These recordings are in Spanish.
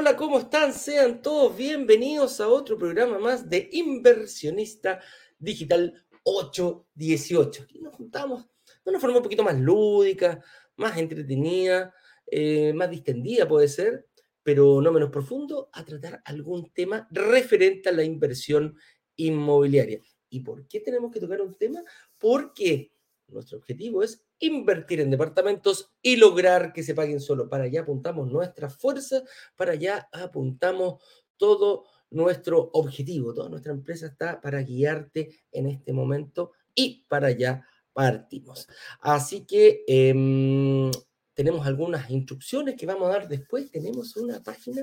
Hola, ¿cómo están? Sean todos bienvenidos a otro programa más de Inversionista Digital 818. Aquí nos juntamos de una forma un poquito más lúdica, más entretenida, eh, más distendida puede ser, pero no menos profundo, a tratar algún tema referente a la inversión inmobiliaria. ¿Y por qué tenemos que tocar un tema? Porque nuestro objetivo es invertir en departamentos y lograr que se paguen solo. Para allá apuntamos nuestra fuerza, para allá apuntamos todo nuestro objetivo. Toda nuestra empresa está para guiarte en este momento y para allá partimos. Así que em, tenemos algunas instrucciones que vamos a dar después. Tenemos una página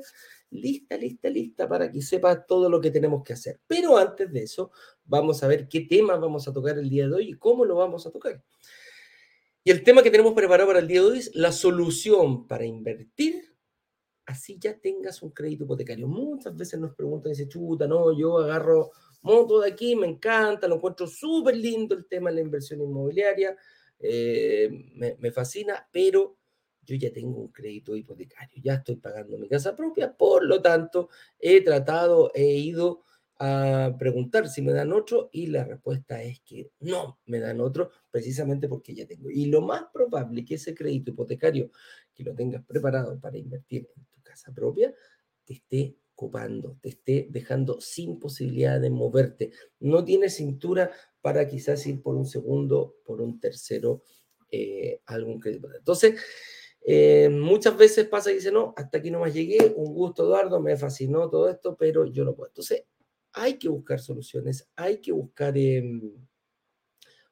lista, lista, lista para que sepa todo lo que tenemos que hacer. Pero antes de eso, vamos a ver qué tema vamos a tocar el día de hoy y cómo lo vamos a tocar. Y el tema que tenemos preparado para el día de hoy es la solución para invertir, así ya tengas un crédito hipotecario. Muchas veces nos preguntan, dice, chuta, no, yo agarro moto de aquí, me encanta, lo encuentro súper lindo el tema de la inversión inmobiliaria, eh, me, me fascina, pero yo ya tengo un crédito hipotecario, ya estoy pagando mi casa propia, por lo tanto, he tratado, he ido a preguntar si me dan otro y la respuesta es que no me dan otro precisamente porque ya tengo. Y lo más probable que ese crédito hipotecario que lo tengas preparado para invertir en tu casa propia te esté ocupando, te esté dejando sin posibilidad de moverte. No tienes cintura para quizás ir por un segundo, por un tercero, eh, algún crédito. Entonces, eh, muchas veces pasa y dice, no, hasta aquí no más llegué, un gusto Eduardo, me fascinó todo esto, pero yo no puedo. Entonces, hay que buscar soluciones, hay que buscar em,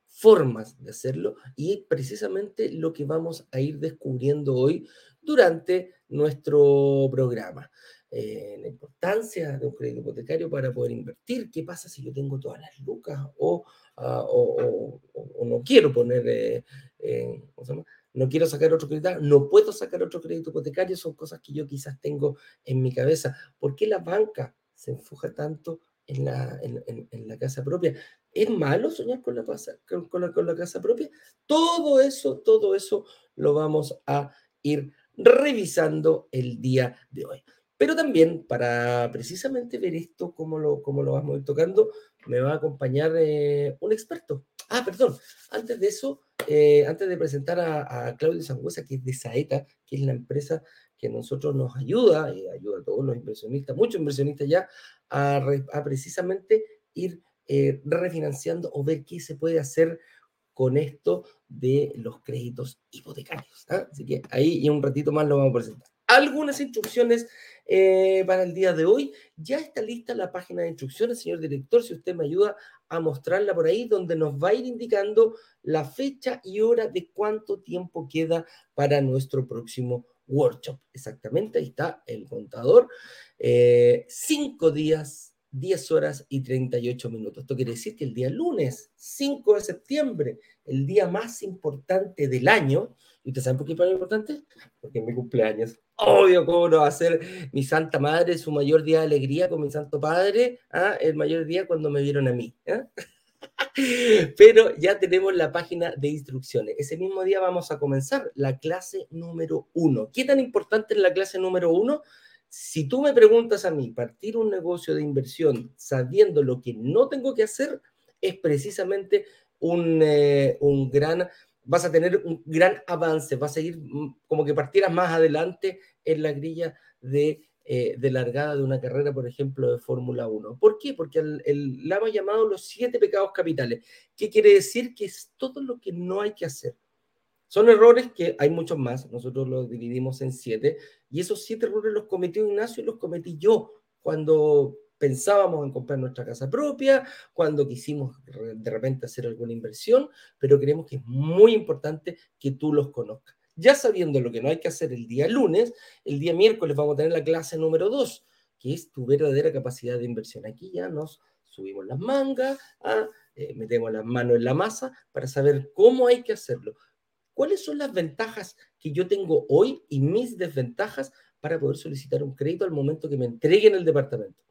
formas de hacerlo y precisamente lo que vamos a ir descubriendo hoy durante nuestro programa. Eh, la importancia de un crédito hipotecario para poder invertir, qué pasa si yo tengo todas las lucas o, ah, no quiero poner, eh, no quiero sacar otro crédito, no puedo sacar otro crédito hipotecario, son cosas que yo quizás tengo en mi cabeza. ¿Por qué la banca se enfoca tanto en la, en, la casa propia. ¿Es malo soñar con la, casa, con, la, con la casa propia? Todo eso, todo eso lo vamos a ir revisando el día de hoy. Pero también para precisamente ver esto, cómo lo, cómo lo vamos a ir tocando, me va a acompañar eh, un experto. Ah, perdón, antes de eso, eh, antes de presentar a, a Claudio Sangüesa, que es de Saeta, que es la empresa que nosotros nos ayuda, y ayuda a todos los inversionistas, muchos inversionistas ya, a, precisamente ir eh, refinanciando o ver qué se puede hacer con esto de los créditos hipotecarios. ¿ah? Así que ahí y un ratito más lo vamos a presentar. Algunas instrucciones eh, para el día de hoy. Ya está lista la página de instrucciones, señor director, si usted me ayuda a mostrarla por ahí, donde nos va a ir indicando la fecha y hora de cuánto tiempo queda para nuestro próximo workshop. Exactamente, ahí está el contador. Eh, cinco días, 10 horas y 38 minutos. Esto quiere decir que el día lunes, 5 de septiembre, el día más importante del año, ¿y ustedes saben por qué es importante? Porque es mi cumpleaños. Obvio, ¿cómo no va a ser mi Santa Madre su mayor día de alegría con mi Santo Padre? ¿ah? El mayor día cuando me vieron a mí. ¿eh? Pero ya tenemos la página de instrucciones. Ese mismo día vamos a comenzar la clase número uno. ¿Qué tan importante es la clase número uno? Si tú me preguntas a mí, partir un negocio de inversión sabiendo lo que no tengo que hacer, es precisamente un, eh, un gran, vas a tener un gran avance, vas a ir mm, como que partieras más adelante en la grilla de eh, de largada de una carrera, por ejemplo, de Fórmula 1. ¿Por qué? Porque el, la hemos llamado los siete pecados capitales. ¿Qué quiere decir? Que es todo lo que no hay que hacer. Son errores que hay muchos más, nosotros los dividimos en siete, y esos siete errores los cometió Ignacio y los cometí yo cuando pensábamos en comprar nuestra casa propia, cuando quisimos de repente hacer alguna inversión, pero creemos que es muy importante que tú los conozcas. Ya sabiendo lo que no hay que hacer el día lunes, el día miércoles vamos a tener la clase número 2, que es tu verdadera capacidad de inversión. Aquí ya nos subimos las mangas, ah, eh, metemos las manos en la masa para saber cómo hay que hacerlo. ¿Cuáles son las ventajas que yo tengo hoy y mis desventajas para poder solicitar un crédito al momento que me entreguen el departamento?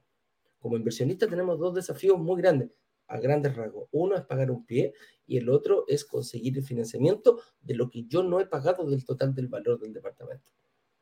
Como inversionista tenemos dos desafíos muy grandes a grandes rasgos. Uno es pagar un pie y el otro es conseguir el financiamiento de lo que yo no he pagado del total del valor del departamento.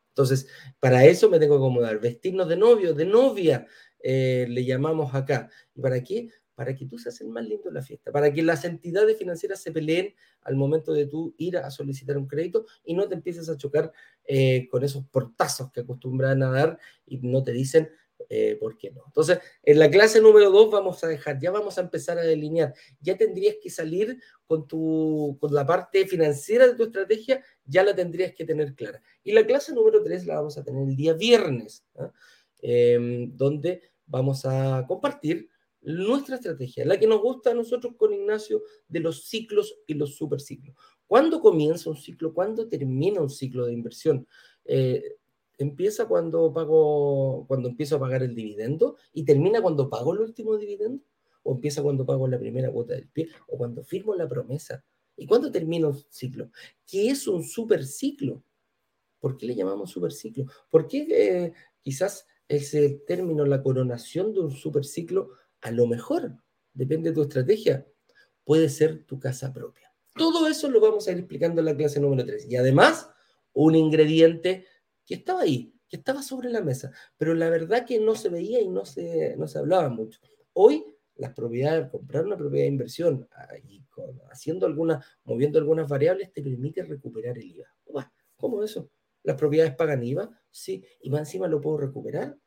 Entonces, para eso me tengo que acomodar, vestirnos de novio, de novia, eh, le llamamos acá. ¿Y para qué? Para que tú seas el más lindo de la fiesta, para que las entidades financieras se peleen al momento de tú ir a solicitar un crédito y no te empieces a chocar eh, con esos portazos que acostumbran a dar y no te dicen, eh, ¿por qué no? Entonces, en la clase número 2 vamos a dejar, ya vamos a empezar a delinear, ya tendrías que salir con, tu, con la parte financiera de tu estrategia, ya la tendrías que tener clara. Y la clase número 3 la vamos a tener el día viernes, em, donde vamos a compartir nuestra estrategia, la que nos gusta a nosotros con Ignacio de los ciclos y los superciclos. ¿Cuándo comienza un ciclo? ¿Cuándo termina un ciclo de inversión? Eh, empieza cuando pago, cuando empiezo a pagar el dividendo y termina cuando pago el último dividendo, o empieza cuando pago la primera cuota del pie, o cuando firmo la promesa. ¿Y cuándo termina un ciclo? ¿Qué es un superciclo? ¿Por qué le llamamos superciclo? ¿Por qué eh, quizás ese término, la coronación de un superciclo, a lo mejor, depende de tu estrategia, puede ser tu casa propia? Todo eso lo vamos a ir explicando en la clase número 3. Y además, un ingrediente que estaba ahí, que estaba sobre la mesa, pero la verdad que no se veía y no se, no se hablaba mucho. Hoy las propiedades, comprar una propiedad de inversión haciendo algunas, moviendo algunas variables te permite recuperar el IVA. ¿Cómo eso? ¿Las propiedades pagan IVA? Sí. ¿Y más encima lo puedo recuperar?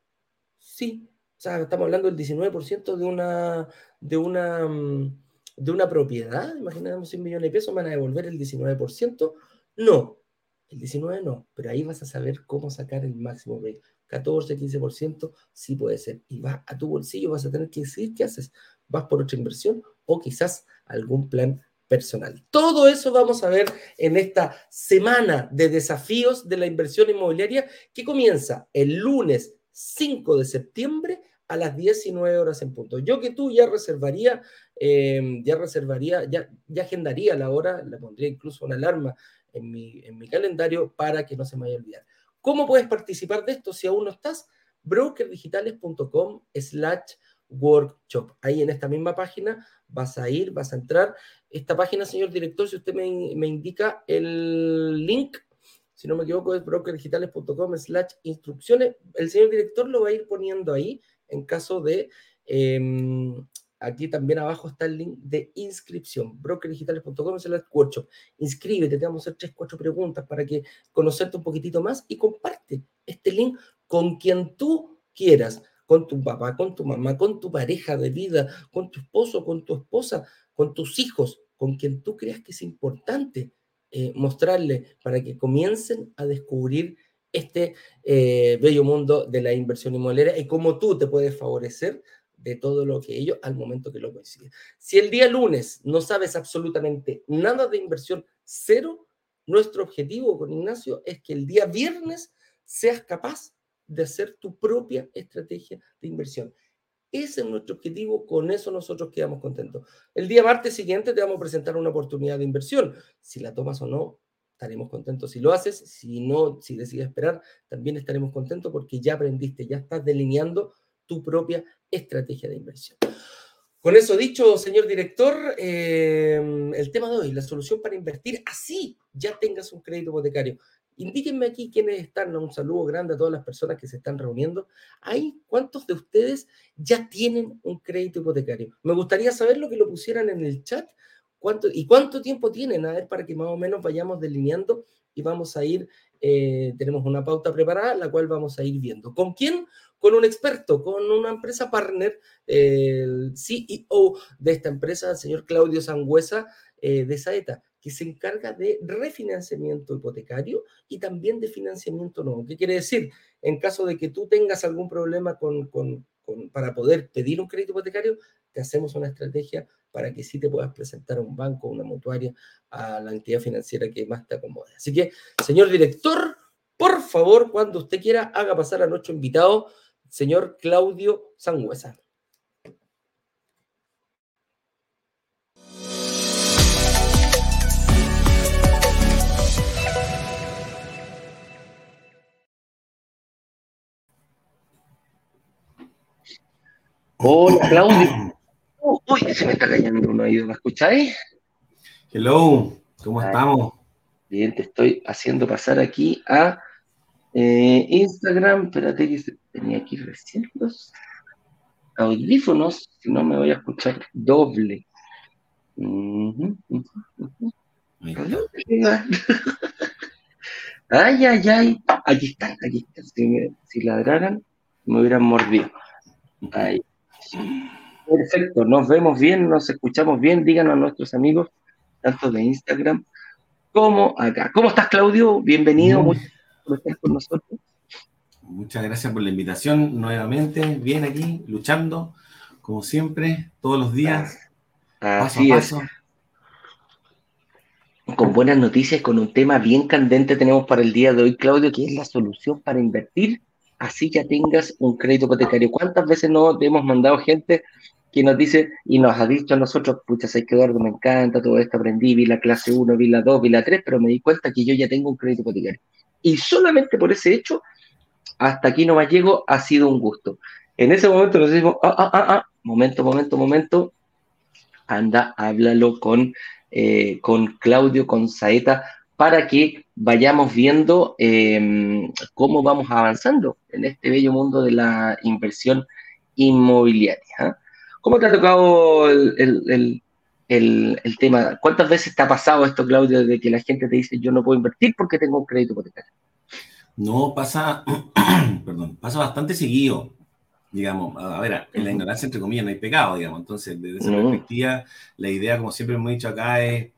Sí. O sea, estamos hablando del 19% de una, de una, mm, de una propiedad. Imaginemos 100 millones de pesos, van a devolver el 19%. No, el 19 no, pero ahí vas a saber cómo sacar el máximo de 14, 15%, sí puede ser. Y va a tu bolsillo, vas a tener que decidir qué haces. ¿Vas por otra inversión o quizás algún plan personal? Todo eso vamos a ver en esta semana de desafíos de la inversión inmobiliaria que comienza el lunes 5 de septiembre a las 19 horas en punto. Yo que tú ya reservaría, eh, ya reservaría, ya, ya agendaría la hora, le pondría incluso una alarma en mi, calendario para que no se me vaya a olvidar. ¿Cómo puedes participar de esto si aún no estás? brokerdigitales.com slash workshop. Ahí en esta misma página vas a ir, vas a entrar. Esta página, señor director, si usted me, indica el link, si no me equivoco, es brokerdigitales.com slash instrucciones. El señor director lo va a ir poniendo ahí en caso de em, Aquí también abajo está el link de inscripción, brokerdigitales.com es el workshop. Inscríbete, te vamos a hacer tres, cuatro preguntas para que conocerte un poquitito más y comparte este link con quien tú quieras, con tu papá, con tu mamá, con tu pareja de vida, con tu esposo, con tu esposa, con tus hijos, con quien tú creas que es importante eh, mostrarle para que comiencen a descubrir este eh, bello mundo de la inversión inmobiliaria y cómo tú te puedes favorecer de todo lo que ellos al momento que lo consiguen. Si el día lunes no sabes absolutamente nada de inversión, cero, nuestro objetivo con Ignacio es que el día viernes seas capaz de hacer tu propia estrategia de inversión. Ese es nuestro objetivo, con eso nosotros quedamos contentos. El día martes siguiente te vamos a presentar una oportunidad de inversión. Si la tomas o no, estaremos contentos si lo haces. Si no, si decides esperar, también estaremos contentos porque ya aprendiste, ya estás delineando tu propia estrategia de inversión. Con eso dicho, señor director, em, el tema de hoy, la solución para invertir, así ya tengas un crédito hipotecario. Indíquenme aquí quiénes están, un saludo grande a todas las personas que se están reuniendo. ¿Hay cuántos de ustedes ya tienen un crédito hipotecario? Me gustaría saber lo que lo pusieran en el chat. ¿Cuánto, ¿Y cuánto tiempo tienen? A ver, para que más o menos vayamos delineando y vamos a ir, eh, tenemos una pauta preparada, la cual vamos a ir viendo. ¿Con quién? Con un experto, con una empresa partner, el CEO de esta empresa, el señor Claudio Sangüesa eh, de Saeta, que se encarga de refinanciamiento hipotecario y también de financiamiento nuevo. ¿Qué quiere decir? En caso de que tú tengas algún problema con, para poder pedir un crédito hipotecario, te hacemos una estrategia para que sí te puedas presentar a un banco, una mutuaria, a la entidad financiera que más te acomode. Así que, señor director, por favor, cuando usted quiera, haga pasar a nuestro invitado señor Claudio Sangüesa. Hola, Claudio. uy, se me está cayendo un oído, ¿me escucháis? Hello, ¿cómo estamos? Bien, te estoy haciendo pasar aquí a Eh, Instagram, espérate que tenía aquí recién los audífonos, si no me voy a escuchar doble. ay, ay, ay. Aquí está, aquí está. Si, ladraran, me hubieran mordido. Perfecto, nos vemos bien, nos escuchamos bien. Díganos a nuestros amigos, tanto de Instagram como acá. ¿Cómo estás, Claudio? Bienvenido. Muchas gracias con nosotros. Muchas gracias por la invitación nuevamente. Bien aquí, luchando, como siempre, todos los días. Así paso Con buenas noticias, con un tema bien candente tenemos para el día de hoy, Claudio, que es la solución para invertir, así ya tengas un crédito hipotecario. ¿Cuántas veces no te hemos mandado gente que nos dice y nos ha dicho a nosotros, pucha, sé que Eduardo me encanta, todo esto aprendí, vi la clase 1, vi la 2, vi la 3, pero me di cuenta que yo ya tengo un crédito hipotecario. Y solamente por ese hecho hasta aquí no más llego, ha sido un gusto. En ese momento nos decimos, ah, ah, ah, ah, momento, momento, momento, anda, háblalo con, eh, con Claudio, con Saeta, para que vayamos viendo em, cómo vamos avanzando en este bello mundo de la inversión inmobiliaria. ¿ah? ¿Cómo te ha tocado el, tema? ¿Cuántas veces te ha pasado esto, Claudio, de que la gente te dice yo no puedo invertir porque tengo un crédito hipotecario? No, pasa, perdón, pasa bastante seguido, digamos. A ver, en la ignorancia, entre comillas, no hay pecado, digamos. Entonces, desde esa perspectiva, la idea, como siempre hemos dicho acá, es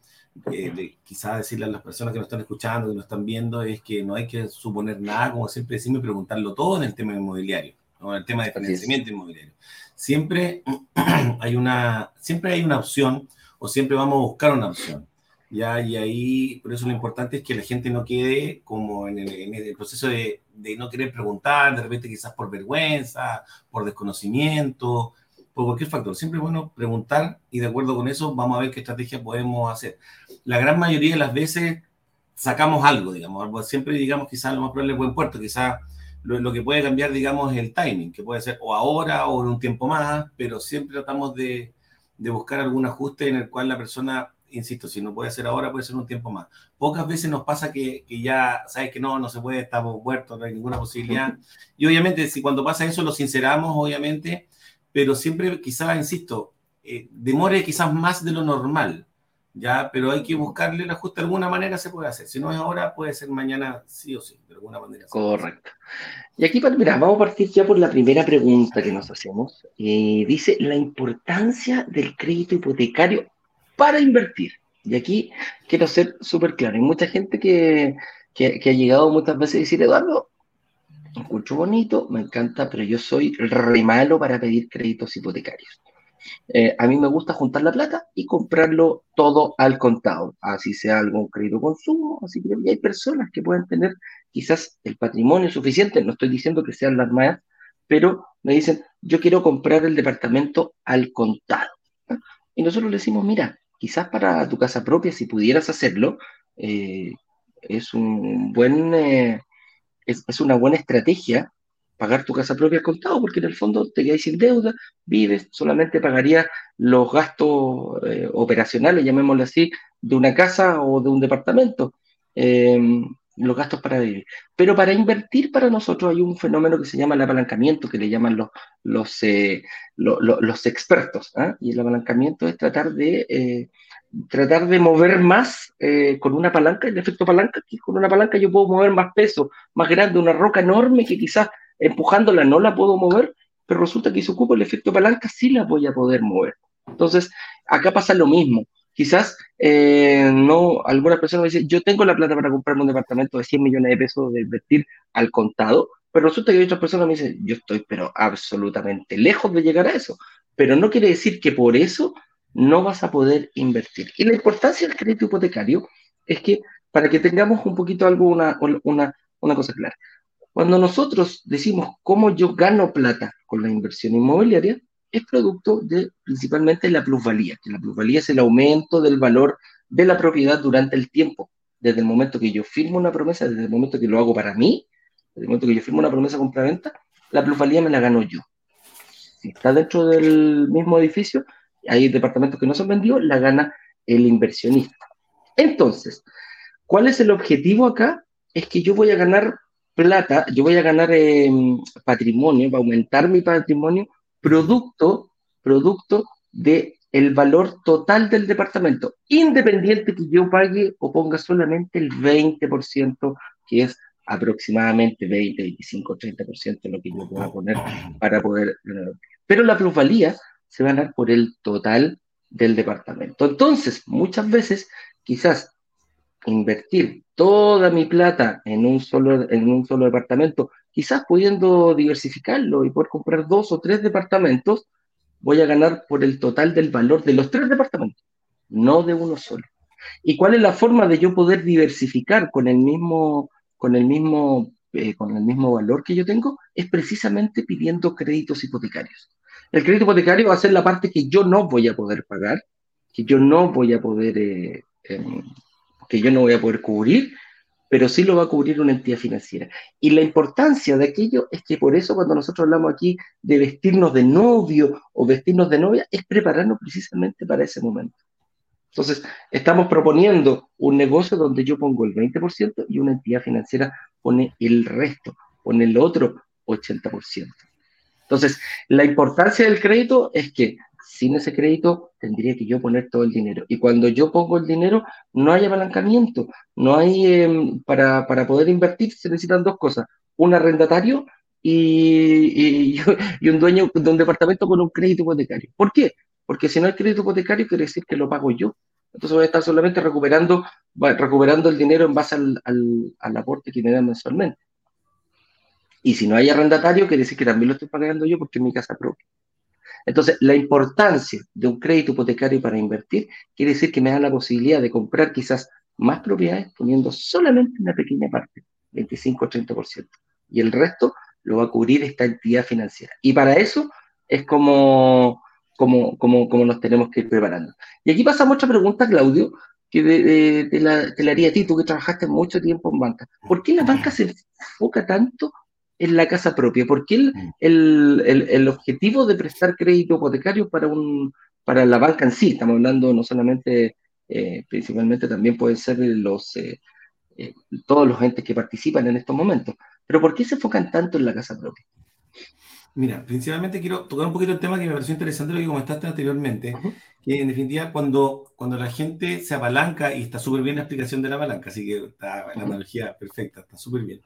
eh, quizás decirle a las personas que nos están escuchando, que nos están viendo, es que no hay que suponer nada, como siempre decimos, y preguntarlo todo en el tema inmobiliario, ¿no? en el tema de financiamiento inmobiliario. Siempre hay, una, siempre hay una opción o siempre vamos a buscar una opción. ¿ya? Y ahí, por eso lo importante es que la gente no quede como en el, proceso de, de, no querer preguntar, de repente quizás por vergüenza, por desconocimiento, por cualquier factor. Siempre es bueno preguntar y de acuerdo con eso vamos a ver qué estrategia podemos hacer. La gran mayoría de las veces sacamos algo, digamos, siempre digamos quizás lo más probable es buen puerto, quizás lo, lo, que puede cambiar, digamos, es el timing, que puede ser o ahora o en un tiempo más, pero siempre tratamos de, de buscar algún ajuste en el cual la persona insisto, si no puede ser ahora, puede ser un tiempo más. Pocas veces nos pasa que, que, ya, sabes que no, no se puede, estamos muertos, no hay ninguna posibilidad. Y obviamente, si cuando pasa eso lo sinceramos, obviamente, pero siempre quizás, insisto, eh, demore quizás más de lo normal, ¿ya? Pero hay que buscarle el ajuste de alguna manera, se puede hacer. Si no es ahora, puede ser mañana, sí o sí, alguna manera. Correcto. Y aquí, mira, vamos a partir ya por la primera pregunta que nos hacemos. Eh, dice, la importancia del crédito hipotecario para invertir. Y aquí quiero ser súper claro. Hay mucha gente que, que, ha llegado muchas veces a decir, Eduardo, escucho bonito, me encanta, pero yo soy re malo para pedir créditos hipotecarios. Eh, a mí me gusta juntar la plata y comprarlo todo al contado, así sea algún crédito consumo, así que hay personas que pueden tener quizás el patrimonio suficiente, no estoy diciendo que sean las más, pero me dicen, yo quiero comprar el departamento al contado. Y nosotros le decimos, mira, quizás para tu casa propia, si pudieras hacerlo, eh, es, un buen, eh, es, una buena estrategia pagar tu casa propia al contado, porque en el fondo te quedas sin deuda, vives, solamente pagarías los gastos eh, operacionales, llamémoslo así, de una casa o de un departamento los gastos para vivir. Pero para invertir para nosotros hay un fenómeno que se llama el apalancamiento, que le llaman los, los, eh, los expertos. ¿ah? Y el apalancamiento es tratar de, eh, tratar de mover más eh, con una palanca, el efecto palanca, que con una palanca yo puedo mover más peso, más grande, una roca enorme que quizás empujándola no la puedo mover, pero resulta que si ocupo el efecto palanca sí la voy a poder mover. Entonces, acá pasa lo mismo quizás eh, no, algunas personas dicen, yo tengo la plata para comprarme un departamento de 100 millones de pesos de invertir al contado, pero resulta que hay otras personas me dicen, yo estoy pero absolutamente lejos de llegar a eso, pero no quiere decir que por eso no vas a poder invertir. Y la importancia del crédito hipotecario es que para que tengamos un poquito algo, una, una, una cosa clara, cuando nosotros decimos cómo yo gano plata con la inversión inmobiliaria, es producto de principalmente la plusvalía, que la plusvalía es el aumento del valor de la propiedad durante el tiempo, desde el momento que yo firmo una promesa, desde el momento que lo hago para mí, desde el momento que yo firmo una promesa compra-venta, la plusvalía me la gano yo. Si está dentro del mismo edificio, hay departamentos que no se han vendido, la gana el inversionista. Entonces, ¿cuál es el objetivo acá? Es que yo voy a ganar plata, yo voy a ganar em, patrimonio, va a aumentar mi patrimonio, producto, producto de valor total del departamento, independiente que yo pague o ponga solamente el 20%, que es aproximadamente 20, 25, 30% lo que yo pueda poner para poder Pero la plusvalía se va a ganar por el total del departamento. Entonces, muchas veces, quizás invertir toda mi plata en un solo, en un solo departamento, quizás pudiendo diversificarlo y poder comprar dos o tres departamentos, voy a ganar por el total del valor de los tres departamentos, no de uno solo. ¿Y cuál es la forma de yo poder diversificar con el mismo, con el mismo, eh, con el mismo valor que yo tengo? Es precisamente pidiendo créditos hipotecarios. El crédito hipotecario va a ser la parte que yo no voy a poder pagar, que yo no voy a poder, eh, em, que yo no voy a poder cubrir, pero sí lo va a cubrir una entidad financiera. Y la importancia de aquello es que por eso cuando nosotros hablamos aquí de vestirnos de novio o vestirnos de novia, es prepararnos precisamente para ese momento. Entonces, estamos proponiendo un negocio donde yo pongo el 20% y una entidad financiera pone el resto, pone el otro 80%. Entonces, la importancia del crédito es que sin ese crédito tendría que yo poner todo el dinero. Y cuando yo pongo el dinero, no hay apalancamiento, no hay, em, para, poder invertir se necesitan dos cosas, un arrendatario y, y, un dueño de un departamento con un crédito hipotecario. ¿Por qué? Porque si no hay crédito hipotecario, quiere decir que lo pago yo. Entonces voy a estar solamente recuperando, recuperando el dinero en base al, al aporte que me dan mensualmente. Y si no hay arrendatario, quiere decir que también lo estoy pagando yo porque es mi casa propia. Entonces, la importancia de un crédito hipotecario para invertir quiere decir que me da la posibilidad de comprar quizás más propiedades poniendo solamente una pequeña parte, 25 o 30%. Y el resto lo va a cubrir esta entidad financiera. Y para eso es como, como, como, nos tenemos que ir preparando. Y aquí pasamos otra pregunta, Claudio, que te, la, te la haría a ti, tú que trabajaste mucho tiempo en banca. ¿Por qué la banca se enfoca tanto en la casa propia? Porque mm. el, el, el, objetivo de prestar crédito hipotecario para, un, para la banca en sí, estamos hablando no solamente, eh, principalmente también pueden ser los, eh, eh, todos los entes que participan en estos momentos, pero ¿por qué se enfocan tanto en la casa propia? Mira, principalmente quiero tocar un poquito el tema que me pareció interesante lo que comentaste anteriormente, que en definitiva cuando, cuando la gente se apalanca, y está súper bien la explicación de la palanca, así que está la analogía perfecta, está súper bien.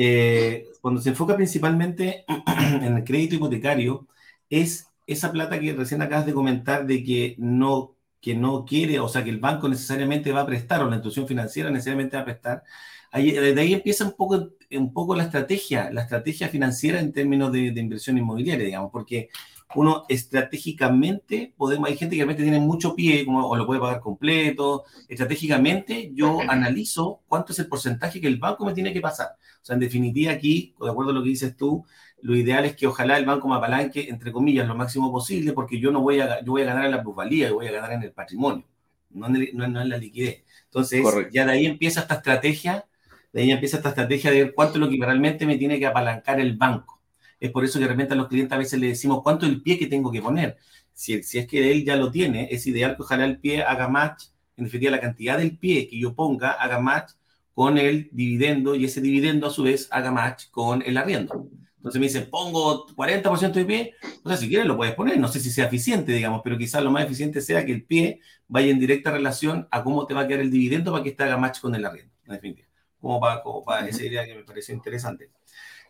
Eh, cuando se enfoca principalmente en el crédito hipotecario, es esa plata que recién acabas de comentar de que no, que no quiere, o sea, que el banco necesariamente va a prestar o la institución financiera necesariamente va a prestar. Ahí, de ahí empieza un poco, un poco la estrategia, la estrategia financiera en términos de, de inversión inmobiliaria, digamos, porque uno estratégicamente, podemos, hay gente que realmente tiene mucho pie, como, o lo puede pagar completo. Estratégicamente, yo analizo cuánto es el porcentaje que el banco me tiene que pasar. O sea, en definitiva, aquí, de acuerdo a lo que dices tú, lo ideal es que ojalá el banco me apalanque, entre comillas, lo máximo posible, porque yo no voy a, yo voy a ganar en la plusvalía, yo voy a ganar en el patrimonio, no en, no, en la liquidez. Entonces, ya de ahí empieza esta estrategia, de ahí empieza esta estrategia de ver cuánto es lo que realmente me tiene que apalancar el banco. Es por eso que de repente a los clientes a veces le decimos cuánto el pie que tengo que poner. Si, si es que él ya lo tiene, es ideal que ojalá el pie haga match, en definitiva la cantidad del pie que yo ponga haga match con el dividendo y ese dividendo a su vez haga match con el arriendo. Entonces me dicen, pongo 40% de pie, o sea, si quieres lo puedes poner, no sé si sea eficiente, digamos, pero quizás lo más eficiente sea que el pie vaya en directa relación a cómo te va a quedar el dividendo para que este haga match con el arriendo, en definitiva. Como para, como para esa idea que me pareció interesante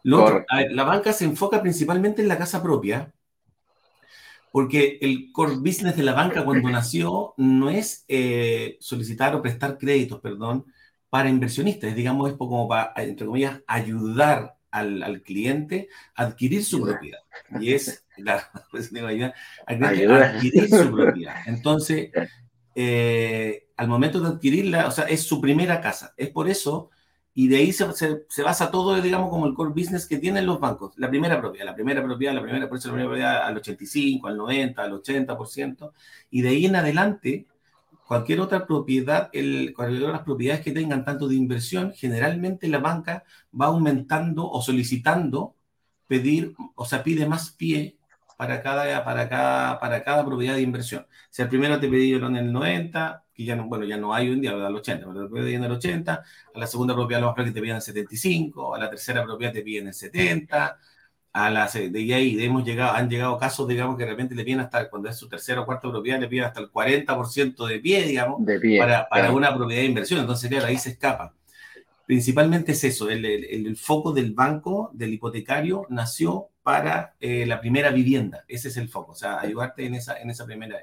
la banca se enfoca principalmente en la casa propia, porque el core business de la banca cuando nació no es eh, solicitar o prestar créditos, perdón, para inversionistas, digamos, es como para, entre comillas, ayudar al, cliente a adquirir su propiedad. Y es, la, pues, adquirir su propiedad. Entonces, eh, al momento de adquirirla, o sea, es su primera casa. Es por eso y de ahí se, se, basa todo, digamos, como el core business que tienen los bancos. La primera propiedad, la primera propiedad, la primera, por eso la primera propiedad al 85, al 90, al 80%, y de ahí en adelante, cualquier otra propiedad, el, cualquier otras propiedades que tengan tanto de inversión, generalmente la banca va aumentando o solicitando pedir, o sea, pide más pie para cada, para cada, para cada propiedad de inversión. Si el primero te pidieron el 90, que ya no, bueno, ya no hay hoy en día, al 80, pero te piden el 80, a la segunda propiedad lo más probable que te piden el 75, a la tercera propiedad te piden el 70, a la de ahí hemos llegado, han llegado casos, digamos, que de repente le piden hasta, cuando es su tercera o cuarta propiedad, le piden hasta el 40% de pie, digamos, para, para una propiedad de inversión, entonces ya ahí se escapa. Principalmente es eso, el, el, el, foco del banco, del hipotecario, nació para eh, la primera vivienda. Ese es el foco, o sea, ayudarte en esa, en esa primera,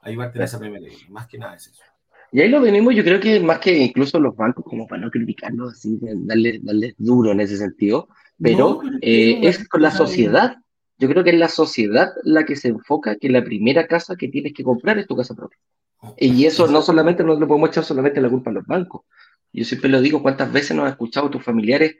ayudarte en esa primera vivienda. Más que nada es eso. Y ahí lo venimos, yo creo que más que incluso los bancos, como para no criticarlos así, darle, darle duro en ese sentido, pero eh, es con la sociedad. Yo creo que es la sociedad la que se enfoca que la primera casa que tienes que comprar es tu casa propia. Y eso no solamente no lo podemos echar solamente la culpa a los bancos. Yo siempre lo digo, ¿cuántas veces nos has escuchado tus familiares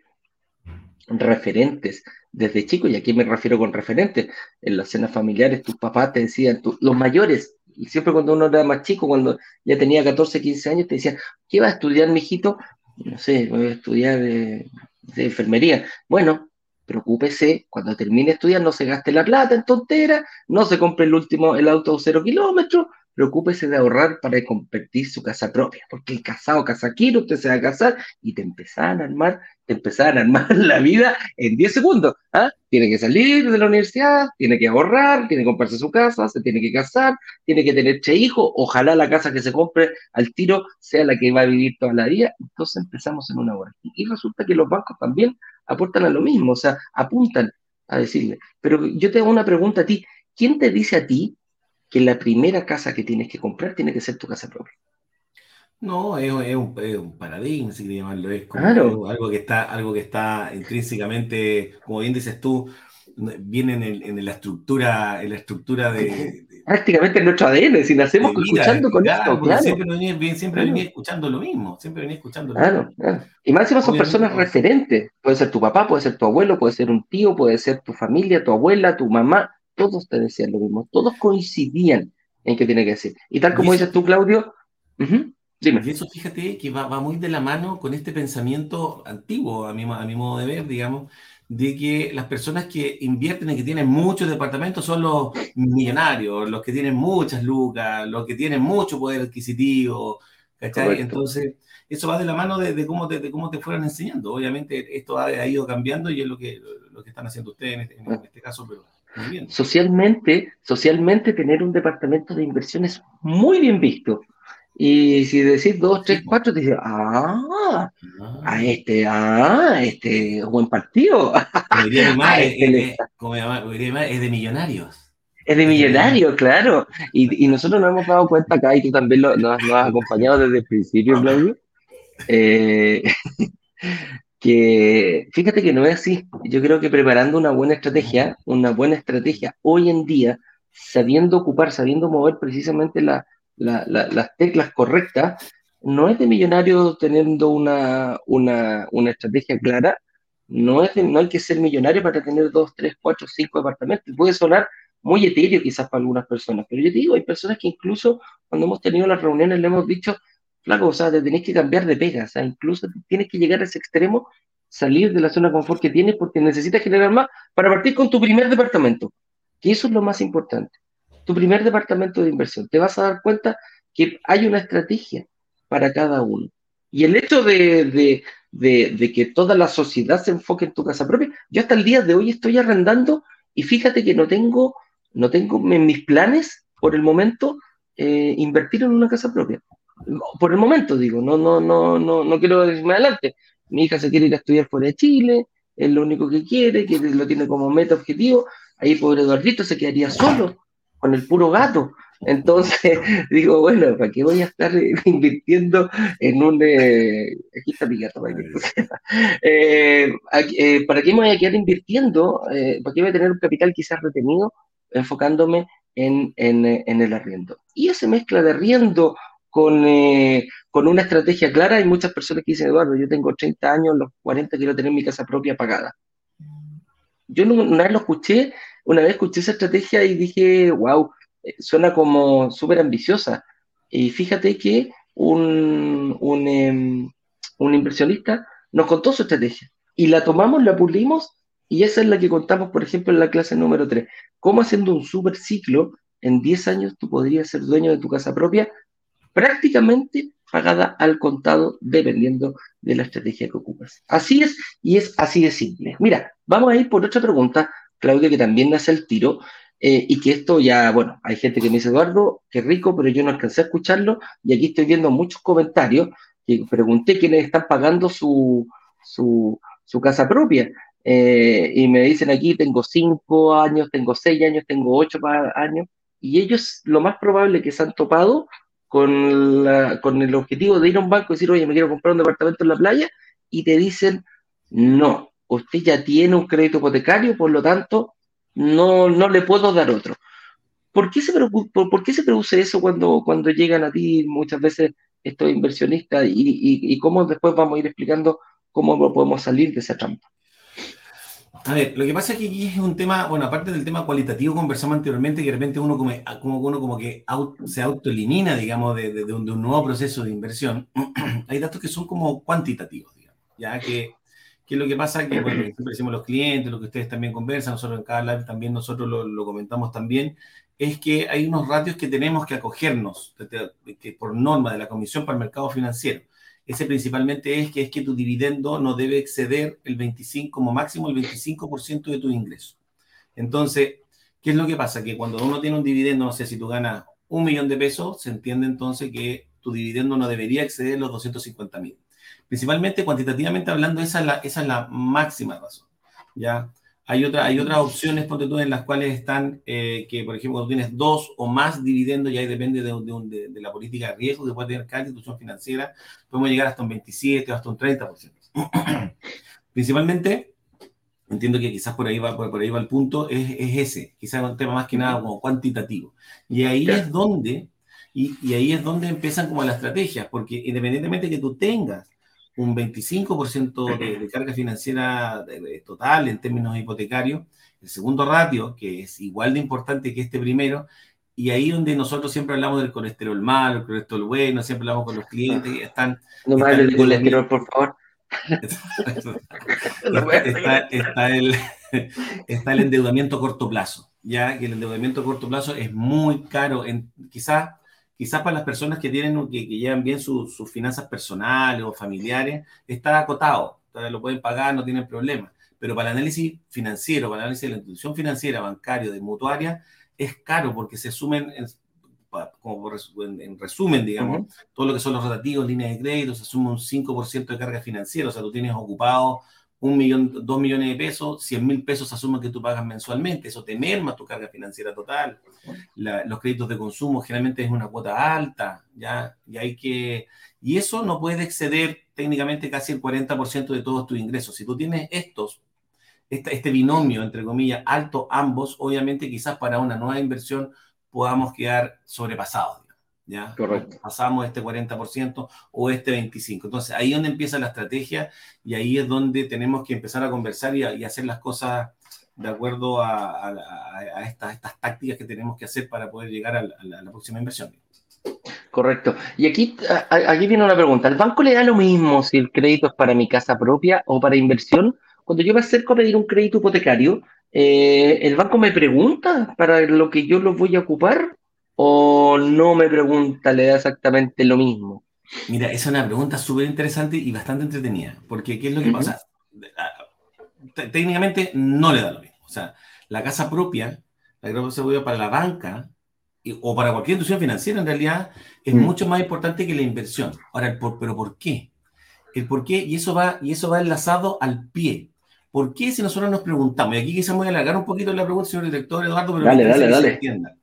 referentes desde chico, y aquí me refiero con referentes, en las cenas familiares tus papás te decían, los mayores, siempre cuando uno era más chico, cuando ya tenía 14, 15 años, te decían, ¿qué va a estudiar, mijito? No sé, voy a estudiar de enfermería. Bueno, preocúpese, cuando termine de estudiar, no se gaste la plata en tontera, no se compre el último, el auto cero kilómetros, preocúpese de ahorrar para convertir su casa propia, porque el casado casaquero, usted se va a casar y te empezaron a armar, te empezaron a armar la vida en 10 segundos. ¿ah? Tiene que salir de la universidad, tiene que ahorrar, tiene que comprarse su casa, se tiene que casar, tiene que tener tres hijos, ojalá la casa que se compre al tiro sea la que va a vivir toda la vida, entonces empezamos en una hora. Y resulta que los bancos también aportan a lo mismo, o sea, apuntan a decirle, pero yo te hago una pregunta a ti, ¿quién te dice a ti que la primera casa que tienes que comprar tiene que ser tu casa propia. No, es, un, es un, paradigma, si llamarlo. Es como algo, que está, algo que está intrínsecamente, como bien dices tú, viene en, la estructura, en la estructura de, prácticamente en nuestro ADN, si nacemos escuchando con esto, claro. Siempre, venía, siempre venía escuchando lo mismo, siempre venía escuchando lo mismo. Claro. Y más encima son personas referentes. Puede ser tu papá, puede ser tu abuelo, puede ser un tío, puede ser tu familia, tu abuela, tu mamá todos te decían lo mismo, todos coincidían en qué tiene que decir. Y tal como dices tú, Claudio, dime. Y eso fíjate que va, muy de la mano con este pensamiento antiguo, a mi, a mi modo de ver, digamos, de que las personas que invierten y que tienen muchos departamentos son los millonarios, los que tienen muchas lucas, los que tienen mucho poder adquisitivo, ¿cachai? Entonces, eso va de la mano de, cómo, te, de cómo te fueron enseñando. Obviamente, esto ha, ido cambiando y es lo que, lo que están haciendo ustedes en este, en este caso, pero Socialmente, socialmente tener un departamento de inversión es muy bien visto. Y si decís dos, tres, cuatro, te dicen, ah, a este, ah, este, buen partido. Como es de millonarios. Es de millonarios, claro. Y, y, nosotros nos hemos dado cuenta acá, y tú también lo, nos, has acompañado desde el principio, Claudio, eh, que fíjate que no es así. Yo creo que preparando una buena estrategia, una buena estrategia hoy en día, sabiendo ocupar, sabiendo mover precisamente las teclas correctas, no es de millonario teniendo una, una, una estrategia clara, no, es no hay que ser millonario para tener dos, tres, cuatro, cinco departamentos. Puede sonar muy etéreo quizás para algunas personas, pero yo digo, hay personas que incluso cuando hemos tenido las reuniones le hemos dicho, flaco, o sea, te tenés que cambiar de pega, o sea, incluso tienes que llegar a ese extremo, salir de la zona de confort que tienes porque necesitas generar más para partir con tu primer departamento, que eso es lo más importante. Tu primer departamento de inversión. Te vas a dar cuenta que hay una estrategia para cada uno. Y el hecho de, de, de, que toda la sociedad se enfoque en tu casa propia, yo hasta el día de hoy estoy arrendando y fíjate que no tengo, no tengo en mis planes por el momento eh, invertir en una casa propia por el momento digo, no, no, no, no, no quiero decirme adelante. Mi hija se quiere ir a estudiar fuera de Chile, es lo único que quiere, que lo tiene como meta objetivo. Ahí pobre Eduardito se quedaría solo con el puro gato. Entonces digo, bueno, ¿para qué voy a estar invirtiendo en un... Eh, aquí está mi gato, para, eh, eh, ¿para qué me voy a quedar invirtiendo? ¿Para qué voy a tener un capital quizás retenido enfocándome en, en, en el arriendo? Y esa mezcla de arriendo con, eh, con una estrategia clara. Hay muchas personas que dicen, Eduardo, yo tengo 30 años, los 40 quiero tener mi casa propia pagada. Yo una vez lo escuché, una vez escuché esa estrategia y dije, wow, eh, suena como súper ambiciosa. Y fíjate que un, un, em, un inversionista nos contó su estrategia y la tomamos, la pulimos y esa es la que contamos, por ejemplo, en la clase número 3. Cómo haciendo un super ciclo, en 10 años tú podrías ser dueño de tu casa propia prácticamente pagada al contado dependiendo de la estrategia que ocupas. Así es y es así de simple. Mira, vamos a ir por otra pregunta, Claudia, que también hace el tiro. Eh, y que esto ya, bueno, hay gente que me dice, Eduardo, qué rico, pero yo no alcancé a escucharlo, y aquí estoy viendo muchos comentarios que pregunté quiénes están pagando su, su, su casa propia. Eh, y me dicen aquí, tengo cinco años, tengo seis años, tengo ocho años, y ellos lo más probable que se han topado con, la, con el objetivo de ir a un banco y decir, oye, me quiero comprar un departamento en la playa, y te dicen, no, usted ya tiene un crédito hipotecario, por lo tanto, no, no le puedo dar otro. ¿Por qué se, por, qué se produce eso cuando, cuando llegan a ti muchas veces estos inversionistas y, y, y cómo después vamos a ir explicando cómo podemos salir de esa trampa? A ver, lo que pasa es que aquí es un tema, bueno, aparte del tema cualitativo conversamos anteriormente, que de repente uno como, como, uno como que se autoelimina, digamos, de, de, un, de, un, nuevo proceso de inversión, hay datos que son como cuantitativos, digamos, ya que, que lo que pasa que, bueno, siempre decimos los clientes, lo que ustedes también conversan, nosotros en cada live también nosotros lo, lo comentamos también, es que hay unos ratios que tenemos que acogernos, que por norma de la Comisión para el Mercado Financiero. Ese principalmente es que es que tu dividendo no debe exceder el 25, como máximo el 25% de tu ingreso. Entonces, ¿qué es lo que pasa? Que cuando uno tiene un dividendo, no sé si tú ganas un millón de pesos, se entiende entonces que tu dividendo no debería exceder los 250 mil. Principalmente, cuantitativamente hablando, esa es la, esa es la máxima razón. ¿ya? Hay, otra, hay otras opciones, ponte tú, en las cuales están eh, que, por ejemplo, cuando tienes dos o más dividendos, y ahí depende de, de, la política de riesgo que puede tener cada institución financiera, podemos llegar hasta un 27 o hasta un 30%. Principalmente, entiendo que quizás por ahí va, por, ahí va el punto, es, es, ese, quizás un tema más que nada como cuantitativo. Y ahí es donde, y, y ahí es donde empiezan como las estrategias, porque independientemente de que tú tengas un 25% de, de, carga financiera total en términos hipotecarios. El segundo ratio, que es igual de importante que este primero, y ahí donde nosotros siempre hablamos del colesterol malo, el colesterol bueno, siempre hablamos con los clientes, están... No me hables de colesterol, por favor. está, está, el, está el endeudamiento a corto plazo, ya que el endeudamiento a corto plazo es muy caro, en, quizás quizás para las personas que tienen que, que llevan bien sus finanzas personales o familiares, está acotado, lo pueden pagar, no tienen problema. Pero para el análisis financiero, para el análisis de la institución financiera, bancaria, de mutuaria, es caro porque se sumen, en, como en, resumen, digamos, todo lo que son los rotativos, líneas de crédito, se suma un 5% de carga financiera, o sea, tú tienes ocupado un millón, dos millones de pesos, 100 mil pesos asumen que tú pagas mensualmente, eso te merma tu carga financiera total. los créditos de consumo generalmente es una cuota alta, ¿ya? Y hay que... Y eso no puede exceder técnicamente casi el 40% de todos tus ingresos. Si tú tienes estos, este binomio, entre comillas, alto ambos, obviamente quizás para una nueva inversión podamos quedar sobrepasados. ¿Ya? Correcto. Pasamos este 40% o este 25%. Entonces, ahí es donde empieza la estrategia y ahí es donde tenemos que empezar a conversar y, y hacer las cosas de acuerdo a, a, a estas, estas, tácticas que tenemos que hacer para poder llegar a la, la próxima inversión. Correcto. Y aquí, aquí viene una pregunta. ¿El banco le da lo mismo si el crédito es para mi casa propia o para inversión? Cuando yo me acerco a pedir un crédito hipotecario, eh, ¿el banco me pregunta para lo que yo lo voy a ocupar? O no me pregunta, le da exactamente lo mismo? Mira, esa es una pregunta súper interesante y bastante entretenida, porque ¿qué es lo que pasa? Técnicamente no le da lo mismo. O sea, la casa propia, la casa propia para la banca o para cualquier institución financiera en realidad es mm. mucho más importante que la inversión. Ahora, ¿pero por qué? El por qué, y eso va, y eso va enlazado al pie. ¿Por qué si nosotros nos preguntamos? Y aquí quizás voy a alargar un poquito la pregunta, señor director Eduardo, pero dale, dale, dale. entienda.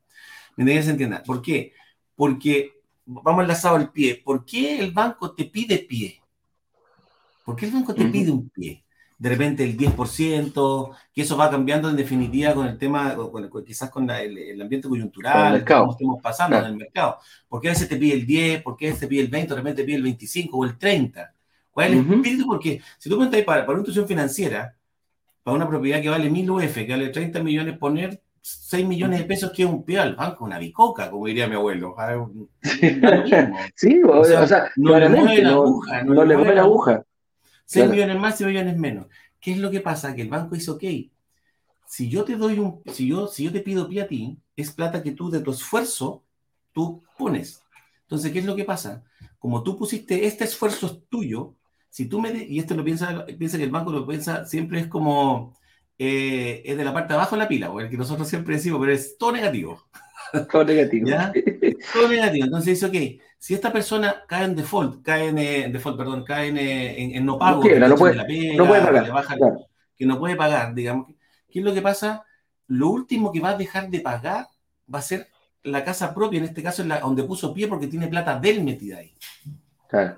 ¿Me se entienda? ¿Por qué? Porque, vamos enlazado al pie, ¿por qué el banco te pide pie? ¿Por qué el banco te pide un pie? De repente el 10%, que eso va cambiando en definitiva con el tema, con, quizás con la, el, ambiente coyuntural, que estamos pasando en el mercado. ¿Por qué a veces te pide el 10? ¿Por qué a veces te pide el 20? De repente te pide el 25 o el 30. ¿Cuál es el espíritu? Porque si tú cuentas para, para una institución financiera, para una propiedad que vale 1000 UF, que vale 30 millones, poner 6 millones de pesos que es un pie al banco, una bicoca, como diría mi abuelo. sí, o, sea, no le mueve la aguja. No, le mueve la aguja. 6 millones más, 6 millones menos. ¿Qué es lo que pasa? Que el banco dice, ok, si yo te doy un, si yo, si yo te pido pie a ti, es plata que tú de tu esfuerzo, tú pones. Entonces, ¿qué es lo que pasa? Como tú pusiste, este esfuerzo es tuyo, si tú me, y esto lo piensa, piensa que el banco lo piensa, siempre es como, eh, es de la parte de abajo de la pila, o el que nosotros siempre decimos, pero es todo negativo. Todo negativo. Todo negativo. Entonces dice, ok, si esta persona cae en default, cae en, eh, default, perdón, cae en, eh, en, no pago, no, puede, no, puede, pagar, que no puede pagar, digamos, ¿qué es lo que pasa? Lo último que va a dejar de pagar va a ser la casa propia, en este caso es la donde puso pie porque tiene plata del metida ahí.